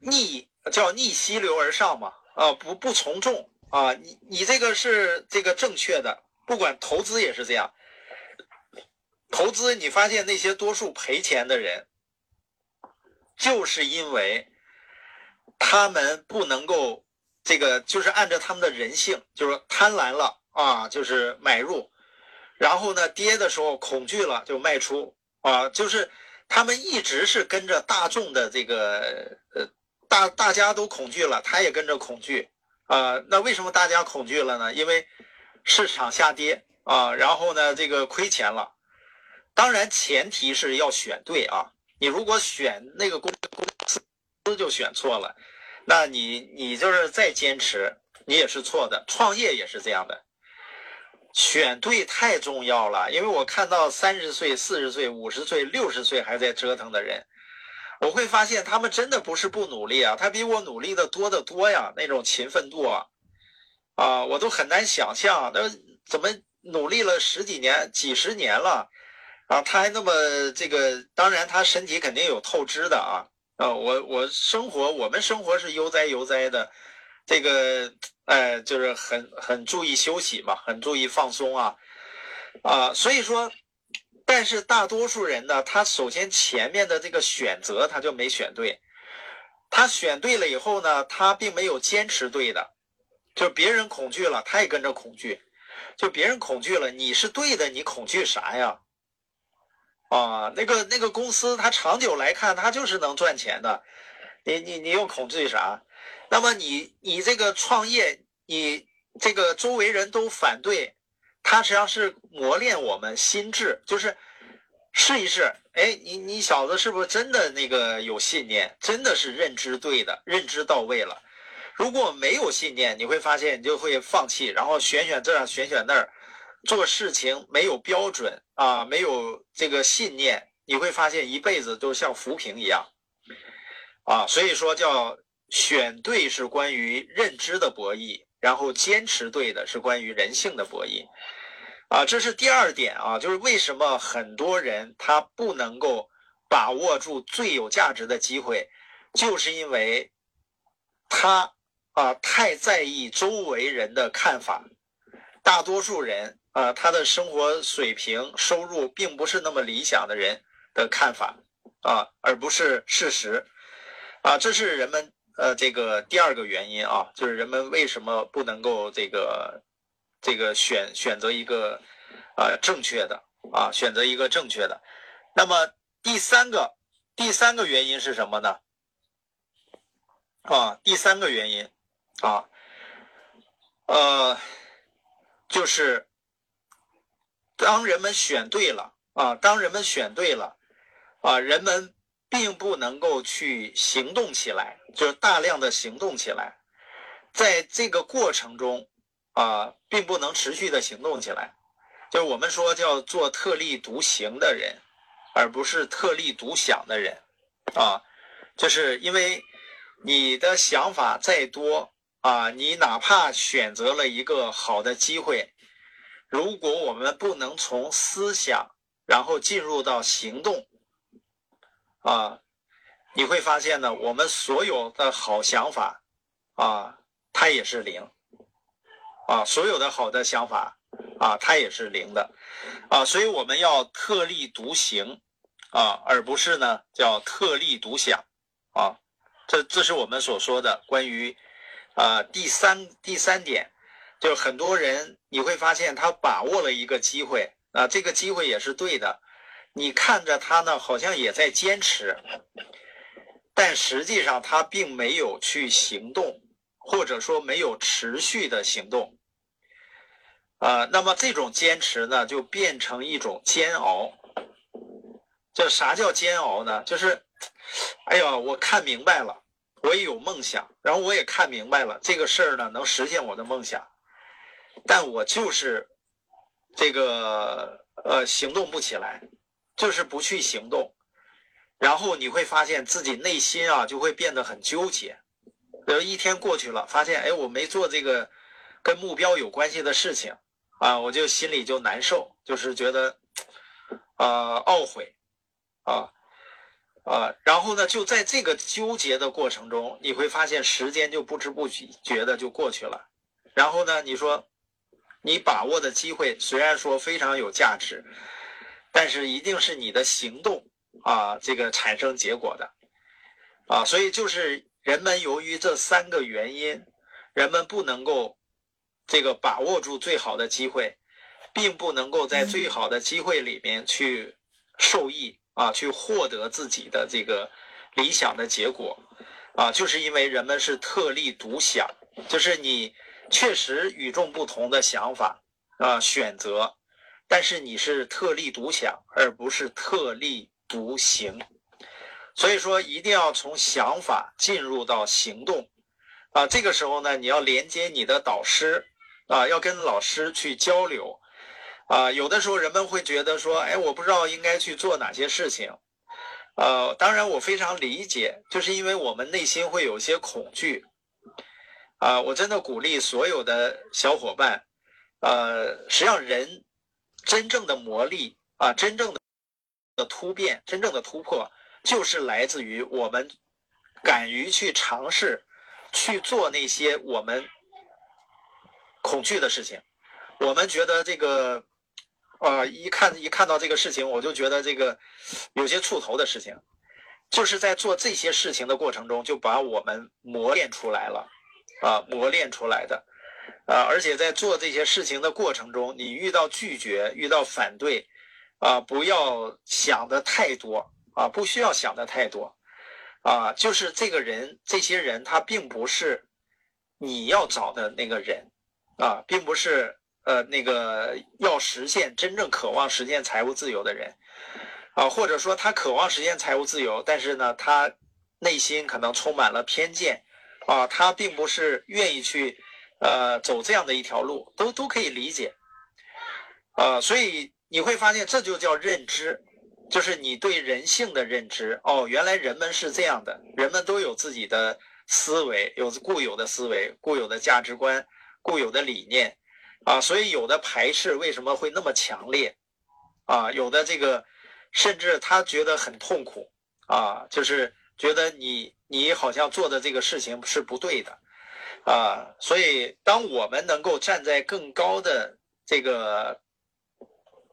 逆叫逆溪流而上嘛，啊不不从众啊，你你这个是这个正确的。不管投资也是这样，投资你发现那些多数赔钱的人，就是因为他们不能够这个就是按照他们的人性，就是贪婪了啊，就是买入。然后呢，跌的时候恐惧了就卖出啊，就是他们一直是跟着大众的这个呃大大家都恐惧了，他也跟着恐惧啊。那为什么大家恐惧了呢？因为市场下跌啊，然后呢这个亏钱了。当然前提是要选对啊，你如果选那个公公司就选错了，那你你就是再坚持你也是错的，创业也是这样的。选对太重要了，因为我看到三十岁、四十岁、五十岁、六十岁还在折腾的人，我会发现他们真的不是不努力啊，他比我努力的多得多呀，那种勤奋度啊，啊，我都很难想象，那怎么努力了十几年、几十年了，啊，他还那么这个，当然他身体肯定有透支的啊，啊，我我生活，我们生活是悠哉悠哉的。这个，哎，就是很很注意休息嘛，很注意放松啊，啊，所以说，但是大多数人呢，他首先前面的这个选择他就没选对，他选对了以后呢，他并没有坚持对的，就别人恐惧了，他也跟着恐惧。就别人恐惧了，你是对的，你恐惧啥呀？啊，那个那个公司，它长久来看，它就是能赚钱的，你你你又恐惧啥？那么你你这个创业，你这个周围人都反对，它实际上是磨练我们心智，就是试一试，哎，你你小子是不是真的那个有信念，真的是认知对的，认知到位了？如果没有信念，你会发现你就会放弃，然后选选这儿，选选那儿，做事情没有标准啊，没有这个信念，你会发现一辈子都像浮萍一样啊。所以说，叫选对是关于认知的博弈，然后坚持对的是关于人性的博弈啊。这是第二点啊，就是为什么很多人他不能够把握住最有价值的机会，就是因为他。啊，太在意周围人的看法，大多数人啊，他的生活水平、收入并不是那么理想的人的看法啊，而不是事实啊，这是人们呃这个第二个原因啊，就是人们为什么不能够这个这个选选择一个啊正确的啊选择一个正确的，那么第三个第三个原因是什么呢？啊，第三个原因。啊，呃，就是当人们选对了啊，当人们选对了啊，人们并不能够去行动起来，就是大量的行动起来，在这个过程中啊，并不能持续的行动起来，就是我们说叫做特立独行的人，而不是特立独享的人啊，就是因为你的想法再多。啊，你哪怕选择了一个好的机会，如果我们不能从思想然后进入到行动，啊，你会发现呢，我们所有的好想法，啊，它也是零，啊，所有的好的想法，啊，它也是零的，啊，所以我们要特立独行，啊，而不是呢叫特立独享，啊，这这是我们所说的关于。啊，第三第三点，就很多人你会发现他把握了一个机会啊，这个机会也是对的，你看着他呢好像也在坚持，但实际上他并没有去行动，或者说没有持续的行动，啊，那么这种坚持呢就变成一种煎熬。这啥叫煎熬呢？就是，哎呀，我看明白了。我也有梦想，然后我也看明白了这个事儿呢，能实现我的梦想，但我就是这个呃行动不起来，就是不去行动，然后你会发现自己内心啊就会变得很纠结，然后一天过去了，发现哎我没做这个跟目标有关系的事情啊，我就心里就难受，就是觉得啊懊悔啊。啊，然后呢，就在这个纠结的过程中，你会发现时间就不知不觉的就过去了。然后呢，你说你把握的机会虽然说非常有价值，但是一定是你的行动啊，这个产生结果的啊。所以就是人们由于这三个原因，人们不能够这个把握住最好的机会，并不能够在最好的机会里面去受益。啊，去获得自己的这个理想的结果，啊，就是因为人们是特立独享，就是你确实与众不同的想法啊选择，但是你是特立独享，而不是特立独行。所以说，一定要从想法进入到行动，啊，这个时候呢，你要连接你的导师，啊，要跟老师去交流。啊，有的时候人们会觉得说，哎，我不知道应该去做哪些事情。呃，当然我非常理解，就是因为我们内心会有一些恐惧。啊，我真的鼓励所有的小伙伴，呃，实际上人真正的魔力啊，真正的的突变，真正的突破，就是来自于我们敢于去尝试去做那些我们恐惧的事情。我们觉得这个。啊，一看一看到这个事情，我就觉得这个有些触头的事情，就是在做这些事情的过程中，就把我们磨练出来了，啊，磨练出来的，啊，而且在做这些事情的过程中，你遇到拒绝、遇到反对，啊，不要想的太多，啊，不需要想的太多，啊，就是这个人、这些人，他并不是你要找的那个人，啊，并不是呃那个要实现真正渴望实现财务自由的人。啊，或者说他渴望实现财务自由，但是呢，他内心可能充满了偏见，啊，他并不是愿意去，呃，走这样的一条路，都都可以理解，啊，所以你会发现这就叫认知，就是你对人性的认知。哦，原来人们是这样的，人们都有自己的思维，有固有的思维、固有的价值观、固有的理念，啊，所以有的排斥为什么会那么强烈，啊，有的这个。甚至他觉得很痛苦，啊，就是觉得你你好像做的这个事情是不对的，啊，所以当我们能够站在更高的这个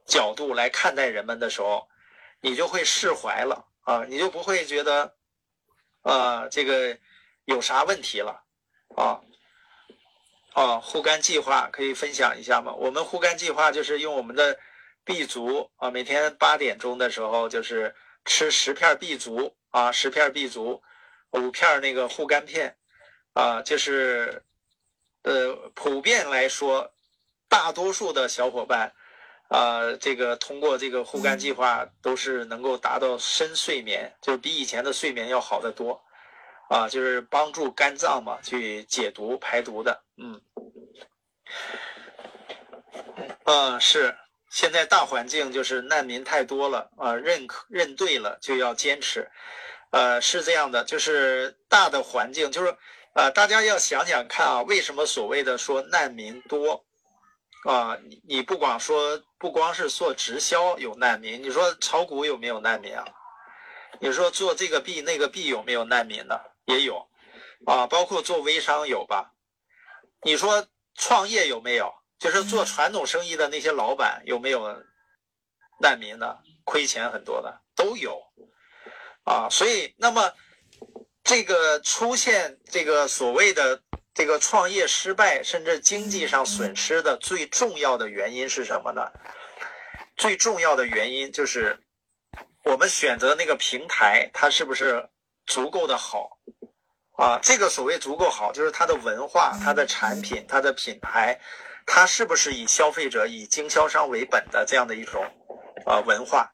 角度来看待人们的时候，你就会释怀了，啊，你就不会觉得，啊，这个有啥问题了，啊，啊，护肝计划可以分享一下吗？我们护肝计划就是用我们的。B 族啊，每天八点钟的时候就是吃十片 B 族啊，十片 B 族，五片那个护肝片啊，就是呃，普遍来说，大多数的小伙伴啊，这个通过这个护肝计划都是能够达到深睡眠，就是比以前的睡眠要好得多啊，就是帮助肝脏嘛去解毒排毒的，嗯，嗯是。现在大环境就是难民太多了啊，认可认对了就要坚持，呃，是这样的，就是大的环境就是，啊，大家要想想看啊，为什么所谓的说难民多，啊，你不光说不光是做直销有难民，你说炒股有没有难民啊？你说做这个币那个币有没有难民呢？也有，啊，包括做微商有吧？你说创业有没有？就是做传统生意的那些老板有没有难民的？亏钱很多的都有啊，所以那么这个出现这个所谓的这个创业失败，甚至经济上损失的最重要的原因是什么呢？最重要的原因就是我们选择那个平台，它是不是足够的好啊？这个所谓足够好，就是它的文化、它的产品、它的品牌。它是不是以消费者、以经销商为本的这样的一种啊文化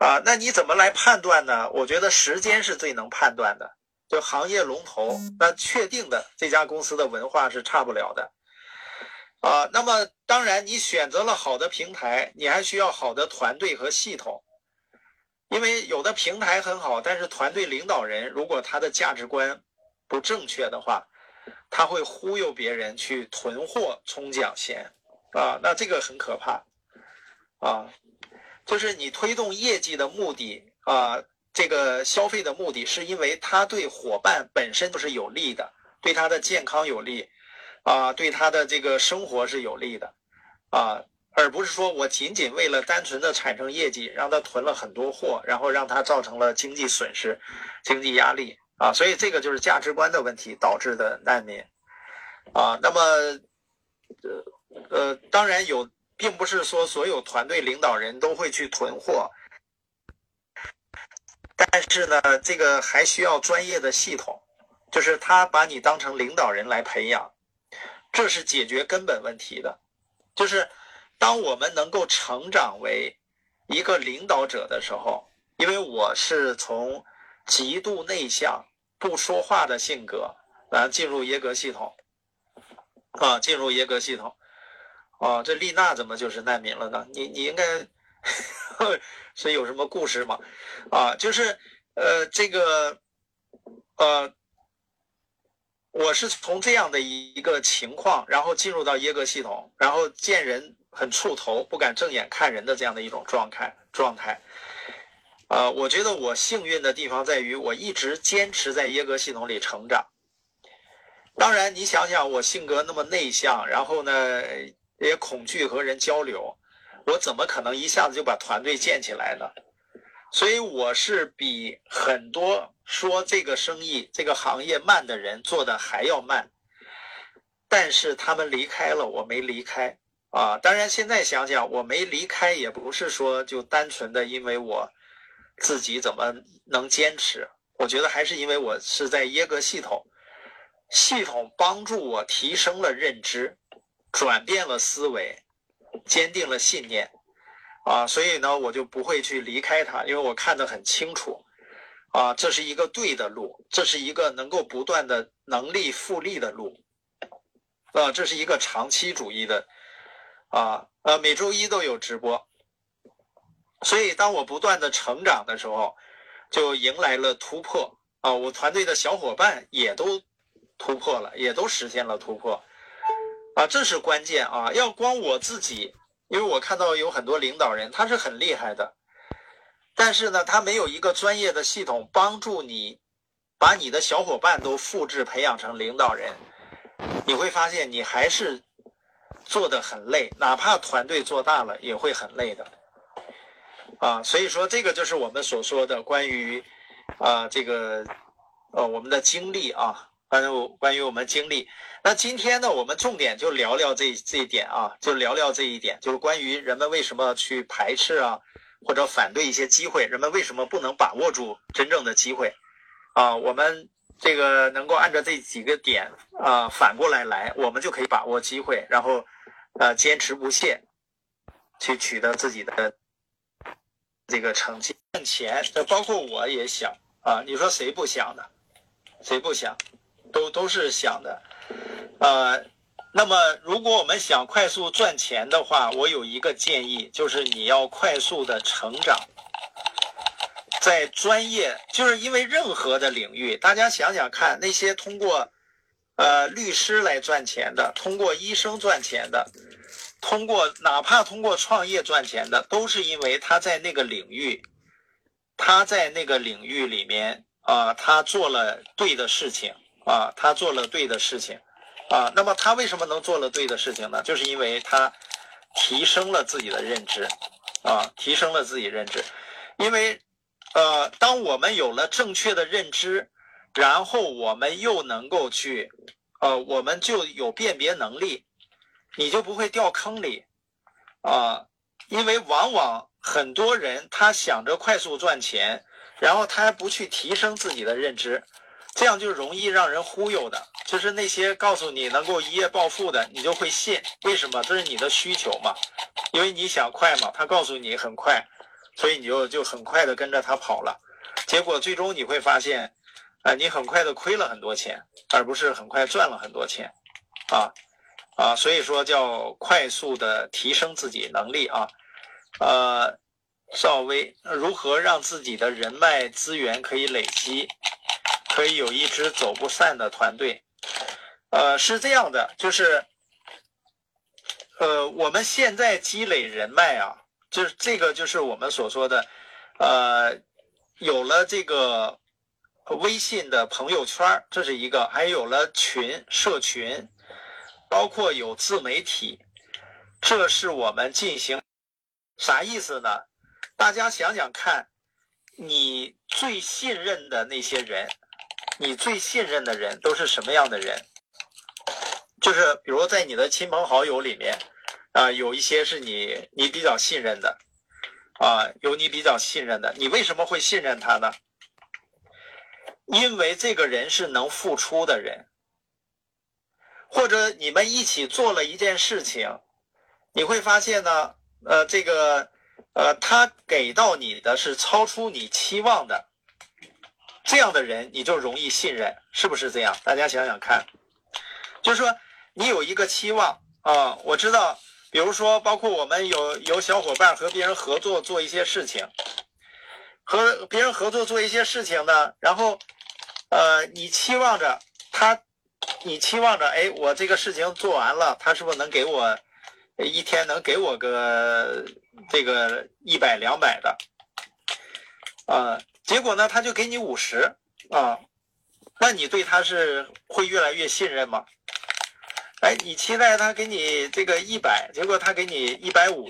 啊？那你怎么来判断呢？我觉得时间是最能判断的。就行业龙头，那确定的这家公司的文化是差不了的啊。那么当然，你选择了好的平台，你还需要好的团队和系统，因为有的平台很好，但是团队领导人如果他的价值观不正确的话。他会忽悠别人去囤货冲奖先，啊，那这个很可怕，啊，就是你推动业绩的目的啊，这个消费的目的是因为他对伙伴本身都是有利的，对他的健康有利，啊，对他的这个生活是有利的，啊，而不是说我仅仅为了单纯的产生业绩，让他囤了很多货，然后让他造成了经济损失、经济压力。啊，所以这个就是价值观的问题导致的难民，啊，那么，呃呃，当然有，并不是说所有团队领导人都会去囤货，但是呢，这个还需要专业的系统，就是他把你当成领导人来培养，这是解决根本问题的，就是当我们能够成长为一个领导者的时候，因为我是从极度内向。不说话的性格，然后进入耶格系统，啊，进入耶格系统，啊，这丽娜怎么就是难民了呢？你你应该 *laughs* 是有什么故事吗？啊，就是呃，这个呃，我是从这样的一个情况，然后进入到耶格系统，然后见人很触头，不敢正眼看人的这样的一种状态状态。啊，我觉得我幸运的地方在于，我一直坚持在耶格系统里成长。当然，你想想，我性格那么内向，然后呢，也恐惧和人交流，我怎么可能一下子就把团队建起来呢？所以我是比很多说这个生意、这个行业慢的人做的还要慢。但是他们离开了，我没离开啊。当然，现在想想，我没离开也不是说就单纯的因为我自己怎么能坚持。我觉得还是因为我是在耶格系统，系统帮助我提升了认知，转变了思维，坚定了信念啊。所以呢，我就不会去离开它，因为我看得很清楚啊，这是一个对的路，这是一个能够不断的能力复利的路。啊，这是一个长期主义的，啊，呃，每周一都有直播，所以当我不断的成长的时候，就迎来了突破啊，我团队的小伙伴也都突破了，也都实现了突破，啊，这是关键啊，要光我自己，因为我看到有很多领导人他是很厉害的，但是呢，他没有一个专业的系统帮助你，把你的小伙伴都复制培养成领导人。你会发现，你还是做的很累，哪怕团队做大了，也会很累的，啊，所以说这个就是我们所说的关于啊这个呃我们的经历啊，关于关于我们经历。那今天呢，我们重点就聊聊这这一点啊，就聊聊这一点，就是关于人们为什么去排斥啊，或者反对一些机会，人们为什么不能把握住真正的机会啊，我们。这个能够按照这几个点啊反过来来，我们就可以把握机会，然后呃坚持不懈，去取得自己的这个成绩。赚钱，这包括我也想啊，你说谁不想的？谁不想？都都是想的。呃，那么如果我们想快速赚钱的话，我有一个建议，就是你要快速的成长。在专业，就是因为任何的领域，大家想想看，那些通过，呃，律师来赚钱的，通过医生赚钱的，通过哪怕通过创业赚钱的，都是因为他在那个领域，他在那个领域里面啊，他做了对的事情啊，他做了对的事情啊。那么他为什么能做了对的事情呢？就是因为他提升了自己的认知啊，提升了自己认知，因为。呃，当我们有了正确的认知，然后我们又能够去，呃，我们就有辨别能力，你就不会掉坑里，啊，因为往往很多人他想着快速赚钱，然后他还不去提升自己的认知，这样就容易让人忽悠的，就是那些告诉你能够一夜暴富的，你就会信，为什么？这是你的需求嘛，因为你想快嘛，他告诉你很快。所以你就就很快的跟着他跑了，结果最终你会发现，啊，你很快的亏了很多钱，而不是很快赚了很多钱，啊，啊，所以说叫快速的提升自己能力啊，呃，赵薇如何让自己的人脉资源可以累积，可以有一支走不散的团队，呃，是这样的，就是，呃，我们现在积累人脉啊。就是这个，就是我们所说的，呃，有了这个微信的朋友圈，这是一个；还有了群、社群，包括有自媒体，这是我们进行啥意思呢？大家想想看，你最信任的那些人，你最信任的人都是什么样的人？就是比如在你的亲朋好友里面。啊，有一些是你你比较信任的，啊，有你比较信任的，你为什么会信任他呢？因为这个人是能付出的人，或者你们一起做了一件事情，你会发现呢，呃，这个，呃，他给到你的是超出你期望的，这样的人你就容易信任，是不是这样？大家想想看，就是说你有一个期望啊，我知道。比如说，包括我们有有小伙伴和别人合作做一些事情，和别人合作做一些事情呢，然后，呃，你期望着他，你期望着，哎，我这个事情做完了，他是不是能给我一天能给我个这个一百两百的，啊，结果呢，他就给你五十啊，那你对他是会越来越信任吗？哎，你期待他给你这个一百，结果他给你一百五，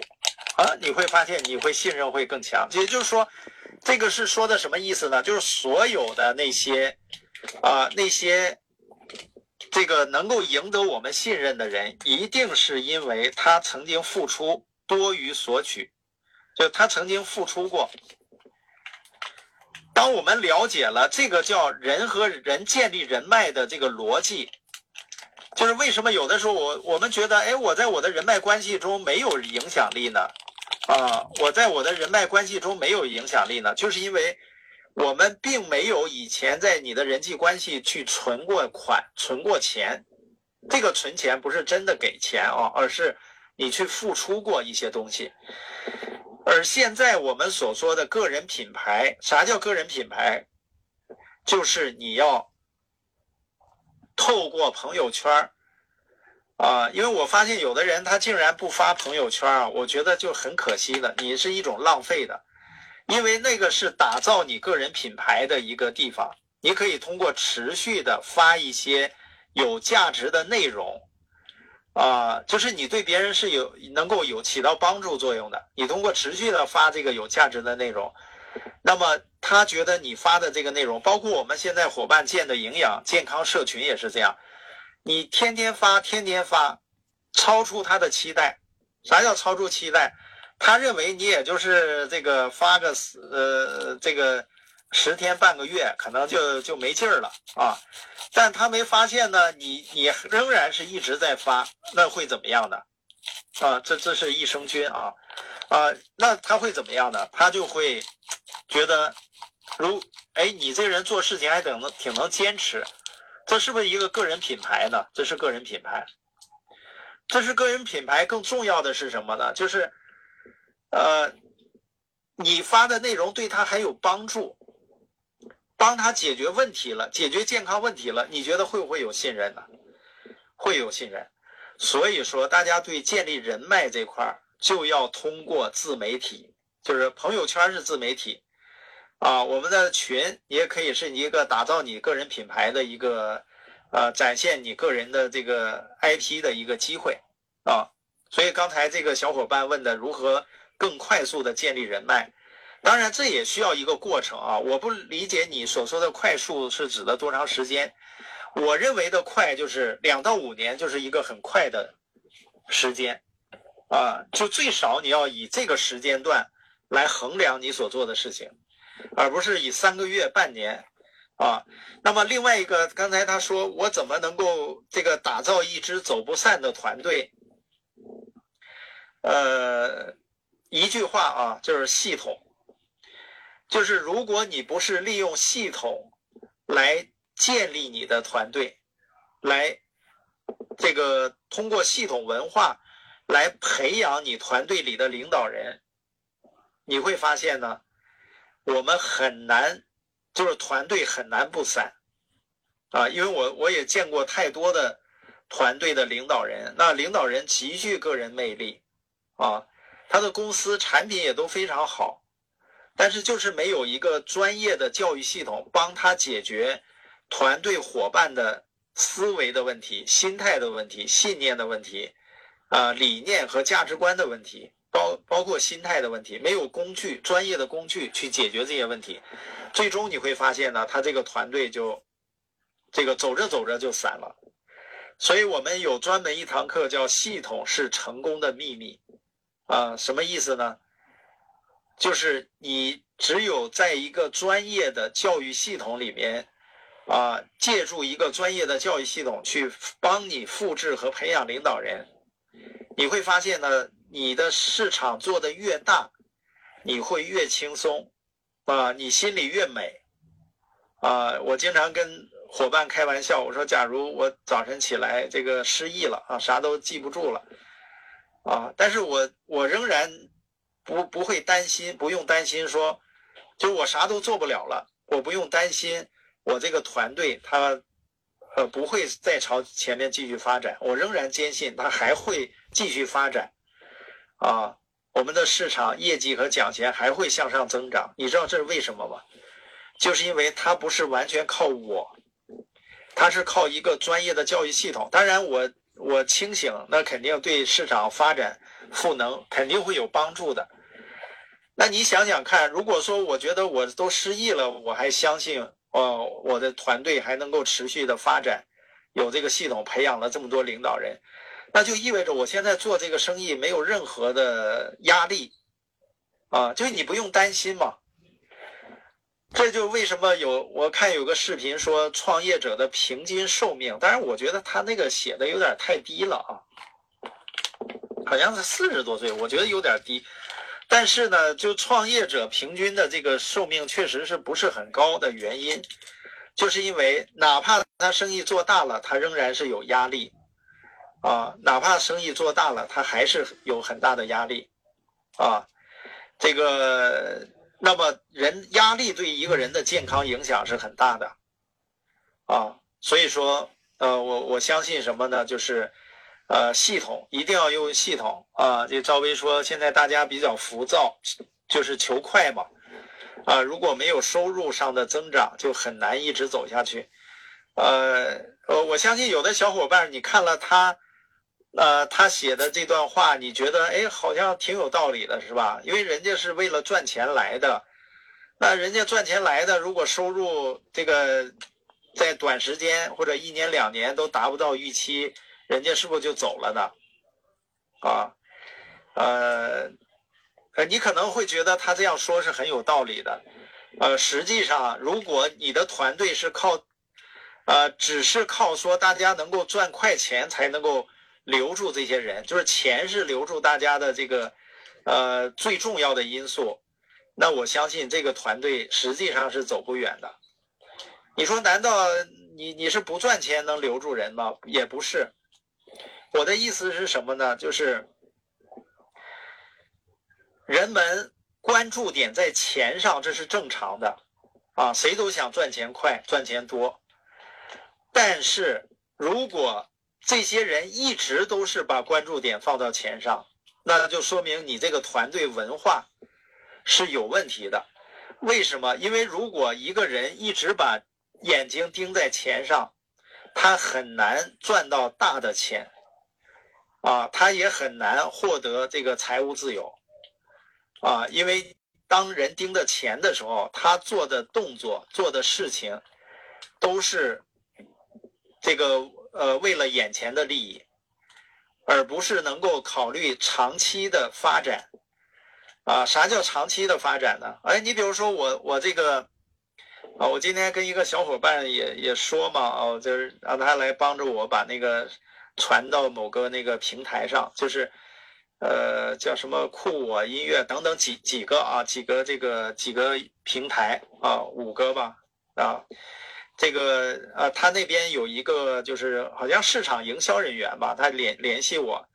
啊，你会发现你会信任会更强。也就是说，这个是说的什么意思呢？就是所有的那些啊那些这个能够赢得我们信任的人，一定是因为他曾经付出多于索取，就他曾经付出过。当我们了解了这个叫人和人建立人脉的这个逻辑，就是为什么有的时候我我们觉得，哎，我在我的人脉关系中没有影响力呢？啊，我在我的人脉关系中没有影响力呢，就是因为我们并没有以前在你的人际关系去存过款、存过钱。这个存钱不是真的给钱啊，而是你去付出过一些东西。而现在我们所说的个人品牌，啥叫个人品牌？就是你要透过朋友圈啊，因为我发现有的人他竟然不发朋友圈啊，我觉得就很可惜的，你是一种浪费的，因为那个是打造你个人品牌的一个地方，你可以通过持续的发一些有价值的内容。啊，就是你对别人是有能够有起到帮助作用的。你通过持续的发这个有价值的内容，那么他觉得你发的这个内容，包括我们现在伙伴建的营养健康社群也是这样。你天天发，天天发，超出他的期待。啥叫超出期待？他认为你也就是这个发个呃这个。十天半个月可能就就没劲儿了啊，但他没发现呢，你你仍然是一直在发，那会怎么样呢？啊，这这是益生菌啊，啊，那他会怎么样呢？他就会觉得，如哎，你这人做事情还挺能挺能坚持，这是不是一个个人品牌呢？这是个人品牌，这是个人品牌。更重要的是什么呢？就是呃，你发的内容对他还有帮助。帮他解决问题了，解决健康问题了，你觉得会不会有信任呢？会有信任，所以说大家对建立人脉这块儿就要通过自媒体，就是朋友圈是自媒体，啊，我们的群也可以是一个打造你个人品牌的一个，呃，展现你个人的这个 IP 的一个机会，啊，所以刚才这个小伙伴问的如何更快速的建立人脉。当然，这也需要一个过程啊！我不理解你所说的快速是指的多长时间？我认为的快就是两到五年，就是一个很快的时间啊！就最少你要以这个时间段来衡量你所做的事情，而不是以三个月、半年啊。那么另外一个，刚才他说我怎么能够这个打造一支走不散的团队？呃，一句话啊，就是系统。就是如果你不是利用系统来建立你的团队，来这个通过系统文化来培养你团队里的领导人，你会发现呢，我们很难，就是团队很难不散啊！因为我我也见过太多的团队的领导人，那领导人极具个人魅力啊，他的公司产品也都非常好。但是就是没有一个专业的教育系统帮他解决团队伙伴的思维的问题、心态的问题、信念的问题，啊，理念和价值观的问题，包包括心态的问题，没有工具、专业的工具去解决这些问题，最终你会发现呢，他这个团队就这个走着走着就散了。所以我们有专门一堂课叫“系统是成功的秘密”，啊，什么意思呢？就是你只有在一个专业的教育系统里面，啊，借助一个专业的教育系统去帮你复制和培养领导人，你会发现呢，你的市场做的越大，你会越轻松，啊，你心里越美，啊，我经常跟伙伴开玩笑，我说，假如我早晨起来这个失忆了啊，啥都记不住了，啊，但是我我仍然。不不会担心，不用担心说，就我啥都做不了了，我不用担心我这个团队他，呃不会再朝前面继续发展，我仍然坚信他还会继续发展，啊，我们的市场业绩和奖钱还会向上增长，你知道这是为什么吗？就是因为它不是完全靠我，它是靠一个专业的教育系统。当然我我清醒，那肯定对市场发展。赋能肯定会有帮助的。那你想想看，如果说我觉得我都失忆了，我还相信哦，我的团队还能够持续的发展，有这个系统培养了这么多领导人，那就意味着我现在做这个生意没有任何的压力啊，就是你不用担心嘛。这就为什么有我看有个视频说创业者的平均寿命，当然我觉得他那个写的有点太低了啊，好像是四十多岁，我觉得有点低。但是呢，就创业者平均的这个寿命确实是不是很高的原因，就是因为哪怕他生意做大了，他仍然是有压力啊，哪怕生意做大了，他还是有很大的压力啊，这个。那么，人压力对一个人的健康影响是很大的，啊，所以说，呃，我我相信什么呢？就是，呃，系统一定要用系统啊。这赵薇说，现在大家比较浮躁，就是求快嘛，啊，如果没有收入上的增长，就很难一直走下去。呃，呃，我相信有的小伙伴，你看了他。呃，他写的这段话，你觉得哎，好像挺有道理的，是吧？因为人家是为了赚钱来的，那人家赚钱来的，如果收入这个在短时间或者一年两年都达不到预期，人家是不是就走了呢？啊，呃，呃，你可能会觉得他这样说是很有道理的，呃，实际上，如果你的团队是靠，呃，只是靠说大家能够赚快钱才能够。留住这些人，就是钱是留住大家的这个，呃，最重要的因素。那我相信这个团队实际上是走不远的。你说，难道你你是不赚钱能留住人吗？也不是。我的意思是什么呢？就是人们关注点在钱上，这是正常的，啊，谁都想赚钱快，赚钱多。但是如果这些人一直都是把关注点放到钱上，那就说明你这个团队文化是有问题的。为什么？因为如果一个人一直把眼睛盯在钱上，他很难赚到大的钱，啊，他也很难获得这个财务自由，啊，因为当人盯着钱的时候，他做的动作、做的事情都是这个。呃，为了眼前的利益，而不是能够考虑长期的发展，啊，啥叫长期的发展呢？哎，你比如说我，我这个，啊，我今天跟一个小伙伴也也说嘛，哦，就是让他来帮助我把那个传到某个那个平台上，就是，呃，叫什么酷我音乐等等几几个啊，几个这个几个平台啊，五个吧，啊。这个啊，他那边有一个，就是好像市场营销人员吧，他联联系我，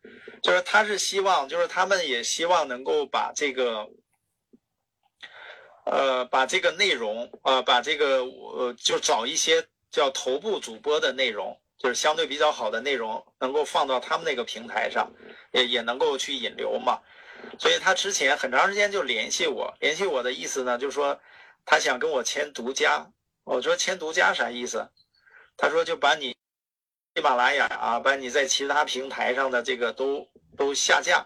就是他是希望，就是他们也希望能够把这个，呃，把这个内容，呃，把这个呃，就找一些叫头部主播的内容，就是相对比较好的内容，能够放到他们那个平台上，也也能够去引流嘛。所以他之前很长时间就联系我，联系我的意思呢，就是说他想跟我签独家。我说签独家啥意思？他说就把你喜马拉雅啊，把你在其他平台上的这个都都下架，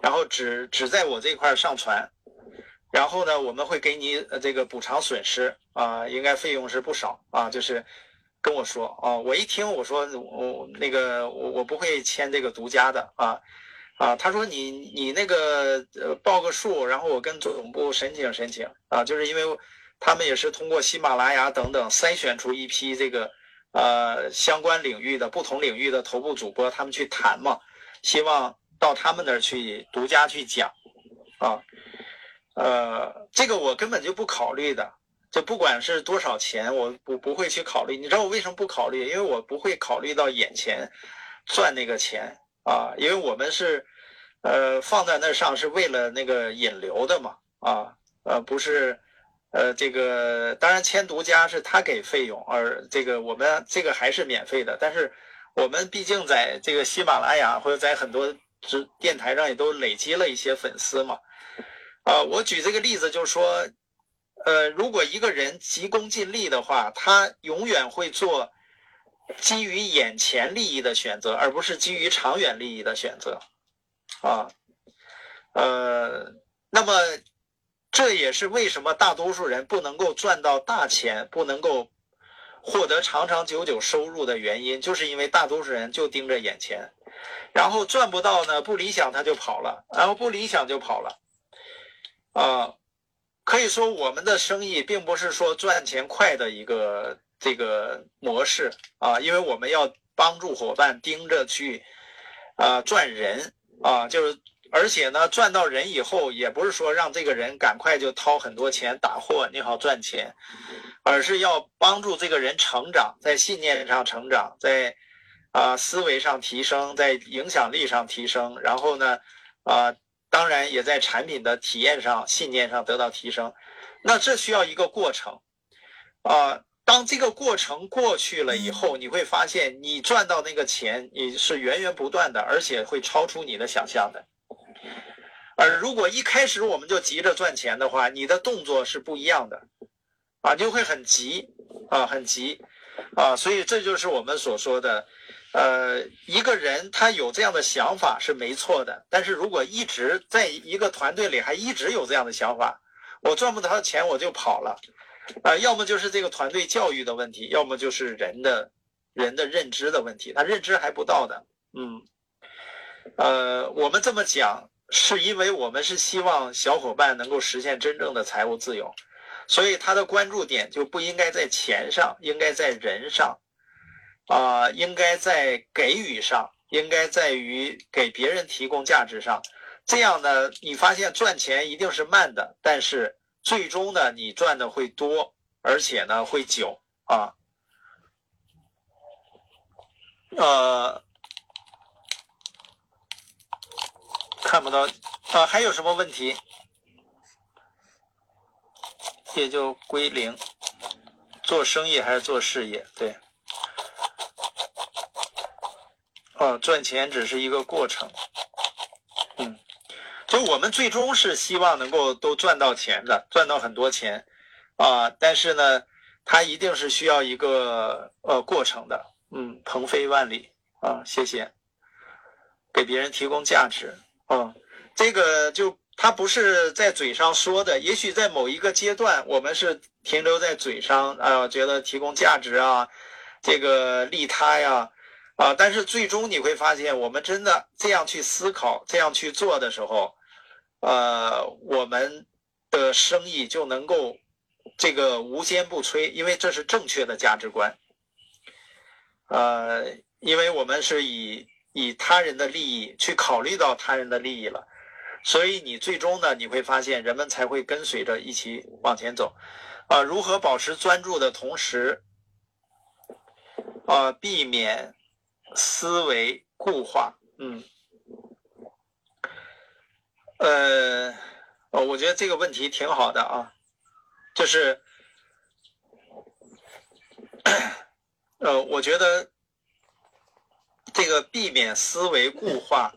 然后只只在我这块上传，然后呢，我们会给你这个补偿损失啊，应该费用是不少啊，就是跟我说啊，我一听我说我那个我我不会签这个独家的啊啊，他说你你那个呃报个数，然后我跟总部申请申请啊，就是因为。他们也是通过喜马拉雅等等筛选出一批这个，呃，相关领域的不同领域的头部主播，他们去谈嘛，希望到他们那儿去独家去讲，啊，呃，这个我根本就不考虑的，就不管是多少钱，我不不会去考虑。你知道我为什么不考虑？因为我不会考虑到眼前赚那个钱啊，因为我们是，呃，放在那上是为了那个引流的嘛，啊，呃，不是。呃，这个当然签独家是他给费用，而这个我们这个还是免费的。但是我们毕竟在这个喜马拉雅或者在很多直电台上也都累积了一些粉丝嘛。啊，我举这个例子就是说，呃，如果一个人急功近利的话，他永远会做基于眼前利益的选择，而不是基于长远利益的选择。啊，呃，那么。这也是为什么大多数人不能够赚到大钱，不能够获得长长久久收入的原因，就是因为大多数人就盯着眼前，然后赚不到呢，不理想他就跑了，然后不理想就跑了，啊，可以说我们的生意并不是说赚钱快的一个这个模式啊，因为我们要帮助伙伴盯着去啊赚人啊，就是。而且呢，赚到人以后，也不是说让这个人赶快就掏很多钱打货，你好赚钱，而是要帮助这个人成长，在信念上成长，在啊思维上提升，在影响力上提升，然后呢，啊，当然也在产品的体验上、信念上得到提升。那这需要一个过程，啊，当这个过程过去了以后，你会发现你赚到那个钱，你是源源不断的，而且会超出你的想象的。而如果一开始我们就急着赚钱的话，你的动作是不一样的，啊，就会很急，啊，很急，啊，所以这就是我们所说的，呃，一个人他有这样的想法是没错的，但是如果一直在一个团队里还一直有这样的想法，我赚不到钱我就跑了，啊，要么就是这个团队教育的问题，要么就是人的人的认知的问题，他认知还不到的，嗯，呃，我们这么讲。是因为我们是希望小伙伴能够实现真正的财务自由，所以他的关注点就不应该在钱上，应该在人上，啊，应该在给予上，应该在于给别人提供价值上。这样呢，你发现赚钱一定是慢的，但是最终呢，你赚的会多，而且呢会久啊，呃。看不到啊，还有什么问题？也就归零。做生意还是做事业？对。哦，赚钱只是一个过程。嗯，就我们最终是希望能够都赚到钱的，赚到很多钱啊。但是呢，它一定是需要一个呃过程的。嗯，鹏飞万里啊，谢谢。给别人提供价值。啊，这个就他不是在嘴上说的，也许在某一个阶段，我们是停留在嘴上啊，觉得提供价值啊，这个利他呀，啊，但是最终你会发现，我们真的这样去思考、这样去做的时候，呃，我们的生意就能够这个无坚不摧，因为这是正确的价值观，呃，因为我们是以。以他人的利益去考虑到他人的利益了，所以你最终呢，你会发现人们才会跟随着一起往前走，啊，如何保持专注的同时，啊，避免思维固化，嗯，呃，哦，我觉得这个问题挺好的啊，就是，呃，我觉得。这个避免思维固化，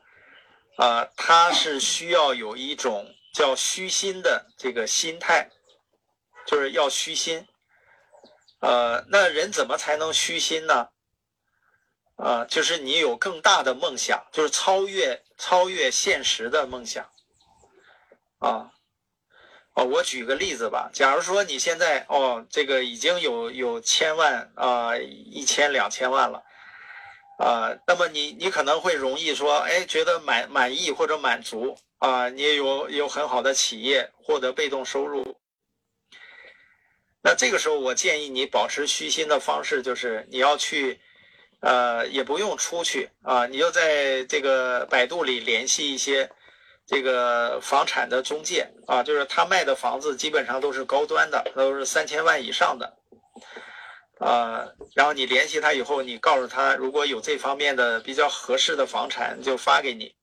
啊，它是需要有一种叫虚心的这个心态，就是要虚心。呃，那人怎么才能虚心呢？啊，就是你有更大的梦想，就是超越超越现实的梦想。啊，哦，我举个例子吧，假如说你现在哦，这个已经有有千万啊，一千两千万了。啊，那么你你可能会容易说，哎，觉得满满意或者满足啊，你也有有很好的企业获得被动收入。那这个时候，我建议你保持虚心的方式就是你要去，呃，也不用出去啊，你就在这个百度里联系一些这个房产的中介啊，就是他卖的房子基本上都是高端的，都是三千万以上的。啊，然后你联系他以后，你告诉他，如果有这方面的比较合适的房产，就发给你。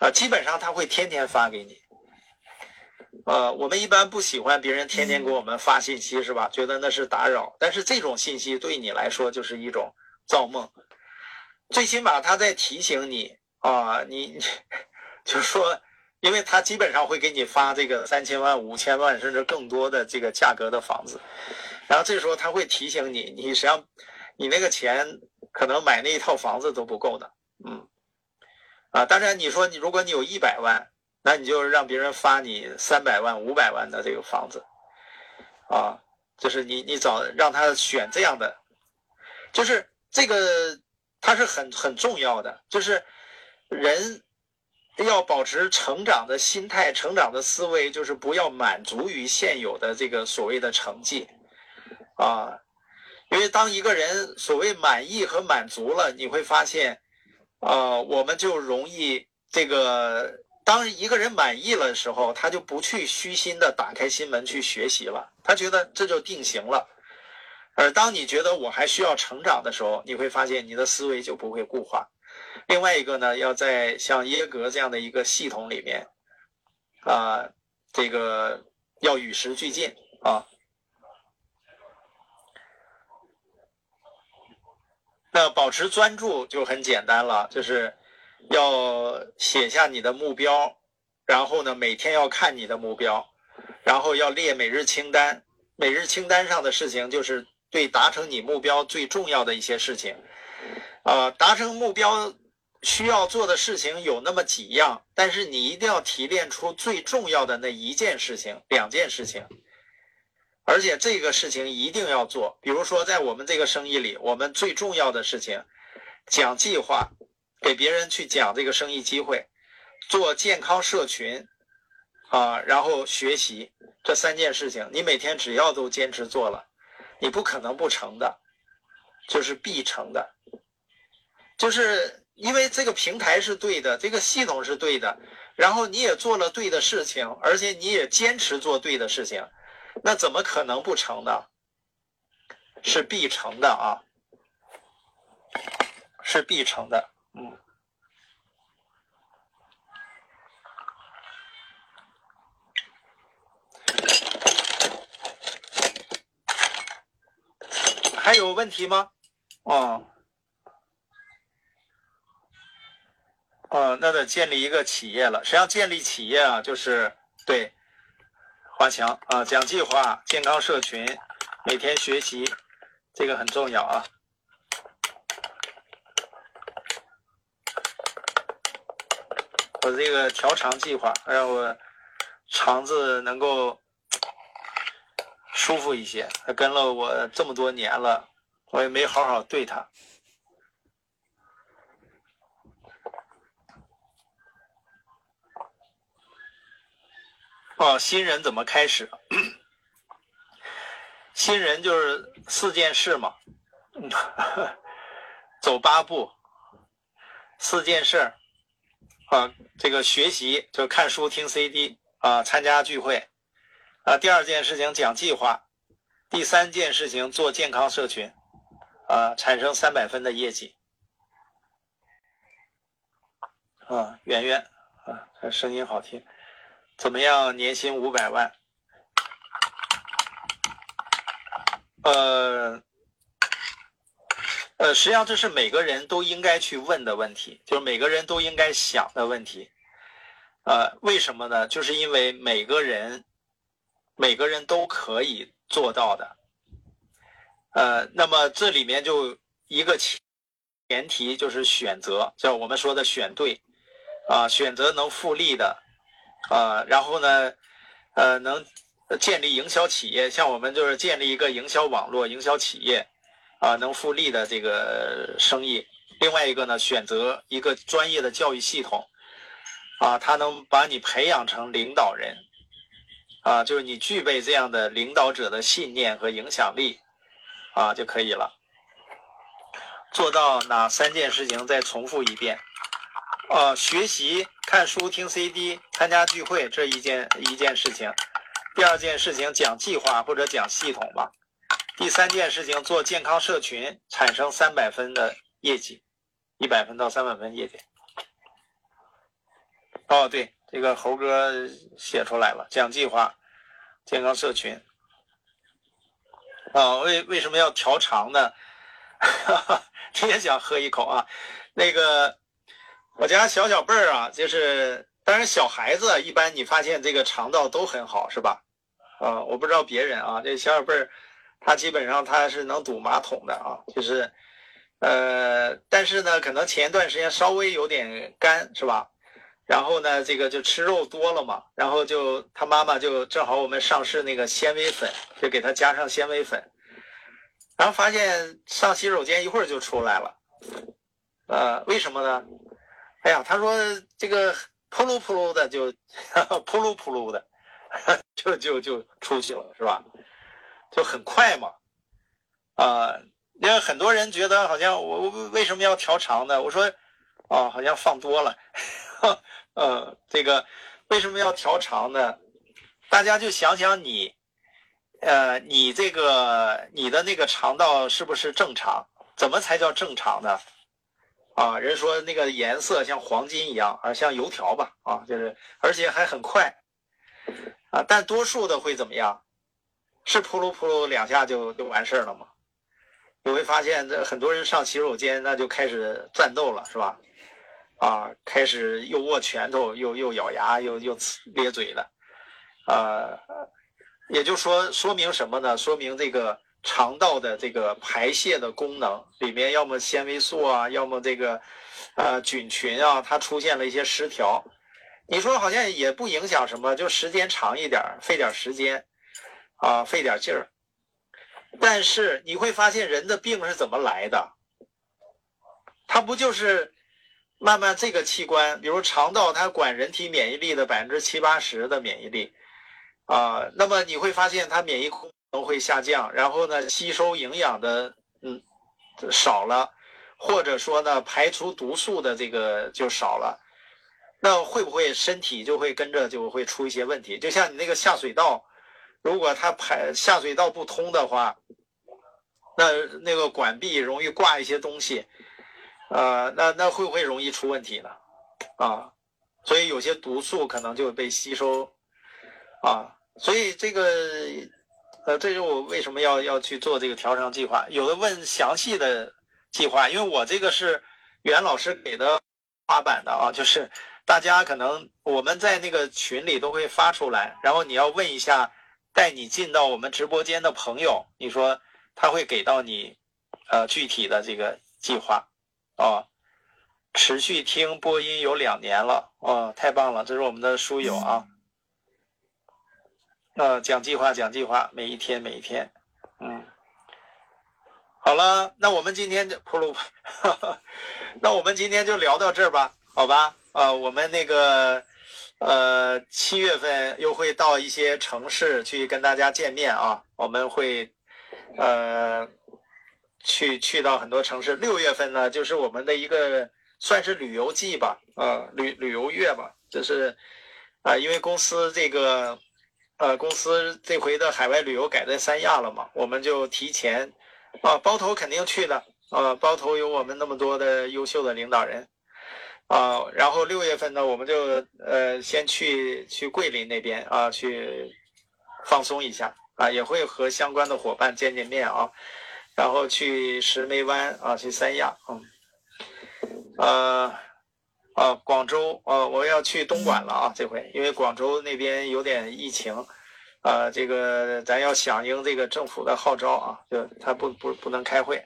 啊，基本上他会天天发给你。呃，我们一般不喜欢别人天天给我们发信息，是吧？觉得那是打扰。但是这种信息对你来说就是一种造梦，最起码他在提醒你啊，你你就是说，因为他基本上会给你发这个三千万、五千万甚至更多的这个价格的房子。然后这时候他会提醒你，你实际上，你那个钱可能买那一套房子都不够的，嗯，啊，当然你说你如果你有一百万，那你就让别人发你三百万、五百万的这个房子，啊，就是你你找让他选这样的，就是这个它是很很重要的，就是人要保持成长的心态、成长的思维，就是不要满足于现有的这个所谓的成绩，啊，因为当一个人所谓满意和满足了，你会发现，啊，我们就容易这个。当一个人满意了的时候，他就不去虚心的打开心门去学习了，他觉得这就定型了。而当你觉得我还需要成长的时候，你会发现你的思维就不会固化。另外一个呢，要在像耶格这样的一个系统里面，啊，这个要与时俱进啊。那保持专注就很简单了，就是。要写下你的目标，然后呢，每天要看你的目标，然后要列每日清单。每日清单上的事情就是对达成你目标最重要的一些事情。呃，达成目标需要做的事情有那么几样，但是你一定要提炼出最重要的那一件事情、两件事情，而且这个事情一定要做。比如说，在我们这个生意里，我们最重要的事情，讲计划。给别人去讲这个生意机会，做健康社群，啊，然后学习这三件事情，你每天只要都坚持做了，你不可能不成的，就是必成的，就是因为这个平台是对的，这个系统是对的，然后你也做了对的事情，而且你也坚持做对的事情，那怎么可能不成呢？是必成的啊，是必成的。嗯，还有问题吗？哦，哦，那得建立一个企业了。实际上，建立企业啊，就是对华强啊，讲计划、健康社群、每天学习，这个很重要啊。我这个调肠计划，让我肠子能够舒服一些。他跟了我这么多年了，我也没好好对他。哦，新人怎么开始？新人就是四件事嘛，*laughs* 走八步，四件事。啊，这个学习就看书、听 CD 啊，参加聚会啊。第二件事情讲计划，第三件事情做健康社群啊，产生三百分的业绩啊。圆圆啊，他声音好听，怎么样？年薪五百万？呃。呃，实际上这是每个人都应该去问的问题，就是每个人都应该想的问题。呃，为什么呢？就是因为每个人，每个人都可以做到的。呃，那么这里面就一个前前提就是选择，叫我们说的选对，啊，选择能复利的，啊，然后呢，呃，能建立营销企业，像我们就是建立一个营销网络、营销企业。啊，能复利的这个生意。另外一个呢，选择一个专业的教育系统，啊，它能把你培养成领导人，啊，就是你具备这样的领导者的信念和影响力，啊，就可以了。做到哪三件事情？再重复一遍。啊，学习、看书、听 CD、参加聚会，这一件一件事情。第二件事情，讲计划或者讲系统吧。第三件事情，做健康社群，产生三百分的业绩，一百分到三百分业绩。哦，对，这个猴哥写出来了，讲计划，健康社群。啊，为为什么要调肠呢？*laughs* 你也想喝一口啊？那个，我家小小辈儿啊，就是，当然小孩子一般你发现这个肠道都很好，是吧？啊，我不知道别人啊，这小小辈儿。他基本上他是能堵马桶的啊，就是，呃，但是呢，可能前一段时间稍微有点干，是吧？然后呢，这个就吃肉多了嘛，然后就他妈妈就正好我们上市那个纤维粉，就给他加上纤维粉，然后发现上洗手间一会儿就出来了，呃，为什么呢？哎呀，他说这个扑噜扑噜的就扑噜扑噜的，就就就出去了，是吧？就很快嘛，啊，因为很多人觉得好像我我为什么要调长呢？我说，哦，好像放多了。*laughs* 呃，这个为什么要调长呢？大家就想想你，呃，你这个你的那个肠道是不是正常？怎么才叫正常呢？啊，人说那个颜色像黄金一样，啊，像油条吧，啊，就是而且还很快，啊，但多数的会怎么样？是扑噜扑噜两下就就完事儿了吗？你会发现，这很多人上洗手间那就开始战斗了，是吧？啊，开始又握拳头，又又咬牙，又又咧嘴的，啊，也就说说明什么呢？说明这个肠道的这个排泄的功能里面，要么纤维素啊，要么这个呃菌群啊，它出现了一些失调。你说好像也不影响什么，就时间长一点，费点时间，啊，费点劲儿。但是你会发现，人的病是怎么来的？它不就是？慢慢，这个器官，比如肠道，它管人体免疫力的百分之七八十的免疫力，啊，那么你会发现它免疫功能会下降，然后呢，吸收营养的嗯少了，或者说呢，排除毒素的这个就少了，那会不会身体就会跟着就会出一些问题？就像你那个下水道，如果它排下水道不通的话，那那个管壁容易挂一些东西。呃，那那会不会容易出问题呢？啊，所以有些毒素可能就被吸收，啊，所以这个，呃，这是我为什么要要去做这个调肠计划。有的问详细的计划，因为我这个是袁老师给的花板的啊，就是大家可能我们在那个群里都会发出来，然后你要问一下带你进到我们直播间的朋友，你说他会给到你呃具体的这个计划。哦，持续听播音有两年了，哦，太棒了！这是我们的书友啊，呃，讲计划，讲计划，每一天，每一天，嗯，好了，那我们今天就 *laughs* 那我们今天就聊到这儿吧，好吧？啊，我们那个，呃，七月份又会到一些城市去跟大家见面啊，我们会，呃。去去到很多城市，六月份呢，就是我们的一个算是旅游季吧，啊，旅旅游月吧，就是，啊，因为公司这个，呃，公司这回的海外旅游改在三亚了嘛，我们就提前，啊，包头肯定去的，啊，包头有我们那么多的优秀的领导人，啊，然后六月份呢，我们就呃先去去桂林那边啊，去放松一下，啊，也会和相关的伙伴见见面啊。然后去石梅湾啊，去三亚，嗯，呃，啊，广州，呃，我要去东莞了啊，这回因为广州那边有点疫情，啊，这个咱要响应这个政府的号召啊，就他不不不能开会，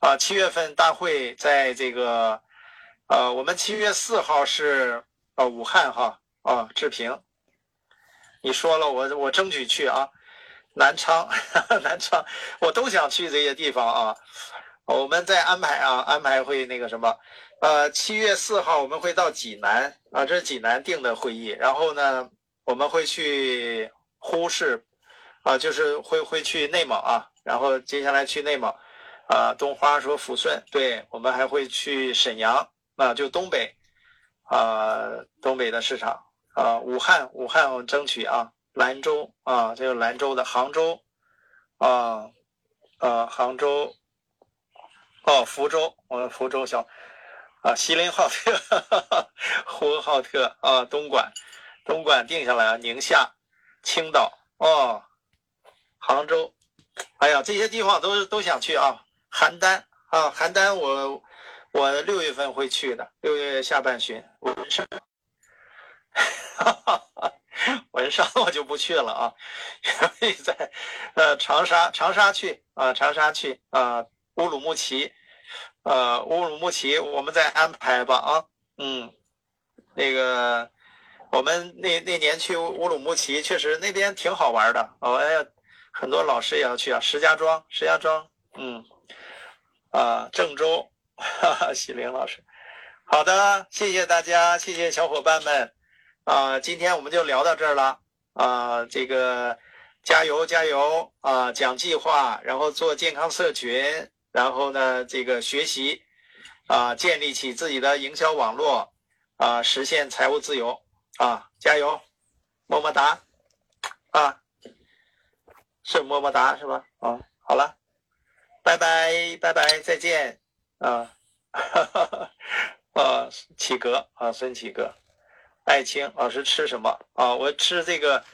啊，七月份大会在这个，呃，我们七月四号是啊武汉哈啊志平，你说了我我争取去啊。南昌，*laughs* 南昌，我都想去这些地方啊。我们再安排啊，安排会那个什么，呃，七月四号我们会到济南啊，这是济南定的会议。然后呢，我们会去呼市，啊，就是会会去内蒙啊。然后接下来去内蒙，啊，东花说抚顺，对我们还会去沈阳啊，就东北，啊，东北的市场啊，武汉，武汉我们争取啊。兰州啊，这个兰州的杭州，啊，呃，杭州，哦，福州，我们福州小，啊，锡林浩特，呼和浩特啊，东莞，东莞定下来了，宁夏，青岛，哦，杭州，哎呀，这些地方都都想去啊，邯郸啊，邯郸，我我六月份会去的，六月下半旬，文山，哈哈哈。*laughs* 文山我就不去了啊，因为在呃长沙，长沙去啊，长沙去啊，乌鲁木齐，呃乌鲁木齐我们再安排吧啊，嗯，那个我们那那年去乌鲁木齐，确实那边挺好玩的。哦，哎呀，很多老师也要去啊，石家庄，石家庄，嗯，啊，郑州，*laughs* 哈哈，喜林老师，好的，谢谢大家，谢谢小伙伴们，啊，今天我们就聊到这儿了，啊，这个加油加油啊，讲计划，然后做健康社群，然后呢，这个学习。啊，建立起自己的营销网络，啊，实现财务自由，啊，加油，么么哒，啊，是么么哒是吧？啊，好了，拜拜拜拜，再见，啊，哈哈哈，啊，启格啊，孙启格，爱青老师吃什么啊？我吃这个，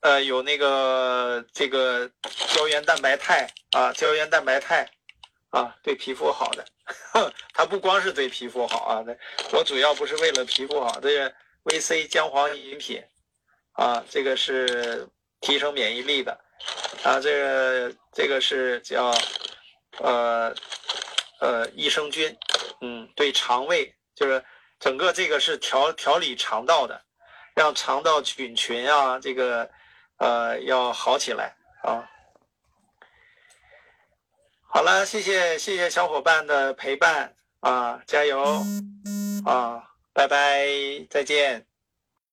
呃，有那个这个胶原蛋白肽啊，胶原蛋白肽。啊，对皮肤好的，*laughs* 它不光是对皮肤好啊，那我主要不是为了皮肤好，这个 VC 姜黄饮品，啊，这个是提升免疫力的，啊，这个这个是叫呃呃益生菌，嗯，对肠胃就是整个这个是调调理肠道的，让肠道菌群啊这个呃要好起来啊。好了，谢谢谢谢小伙伴的陪伴啊，加油啊，拜拜，再见。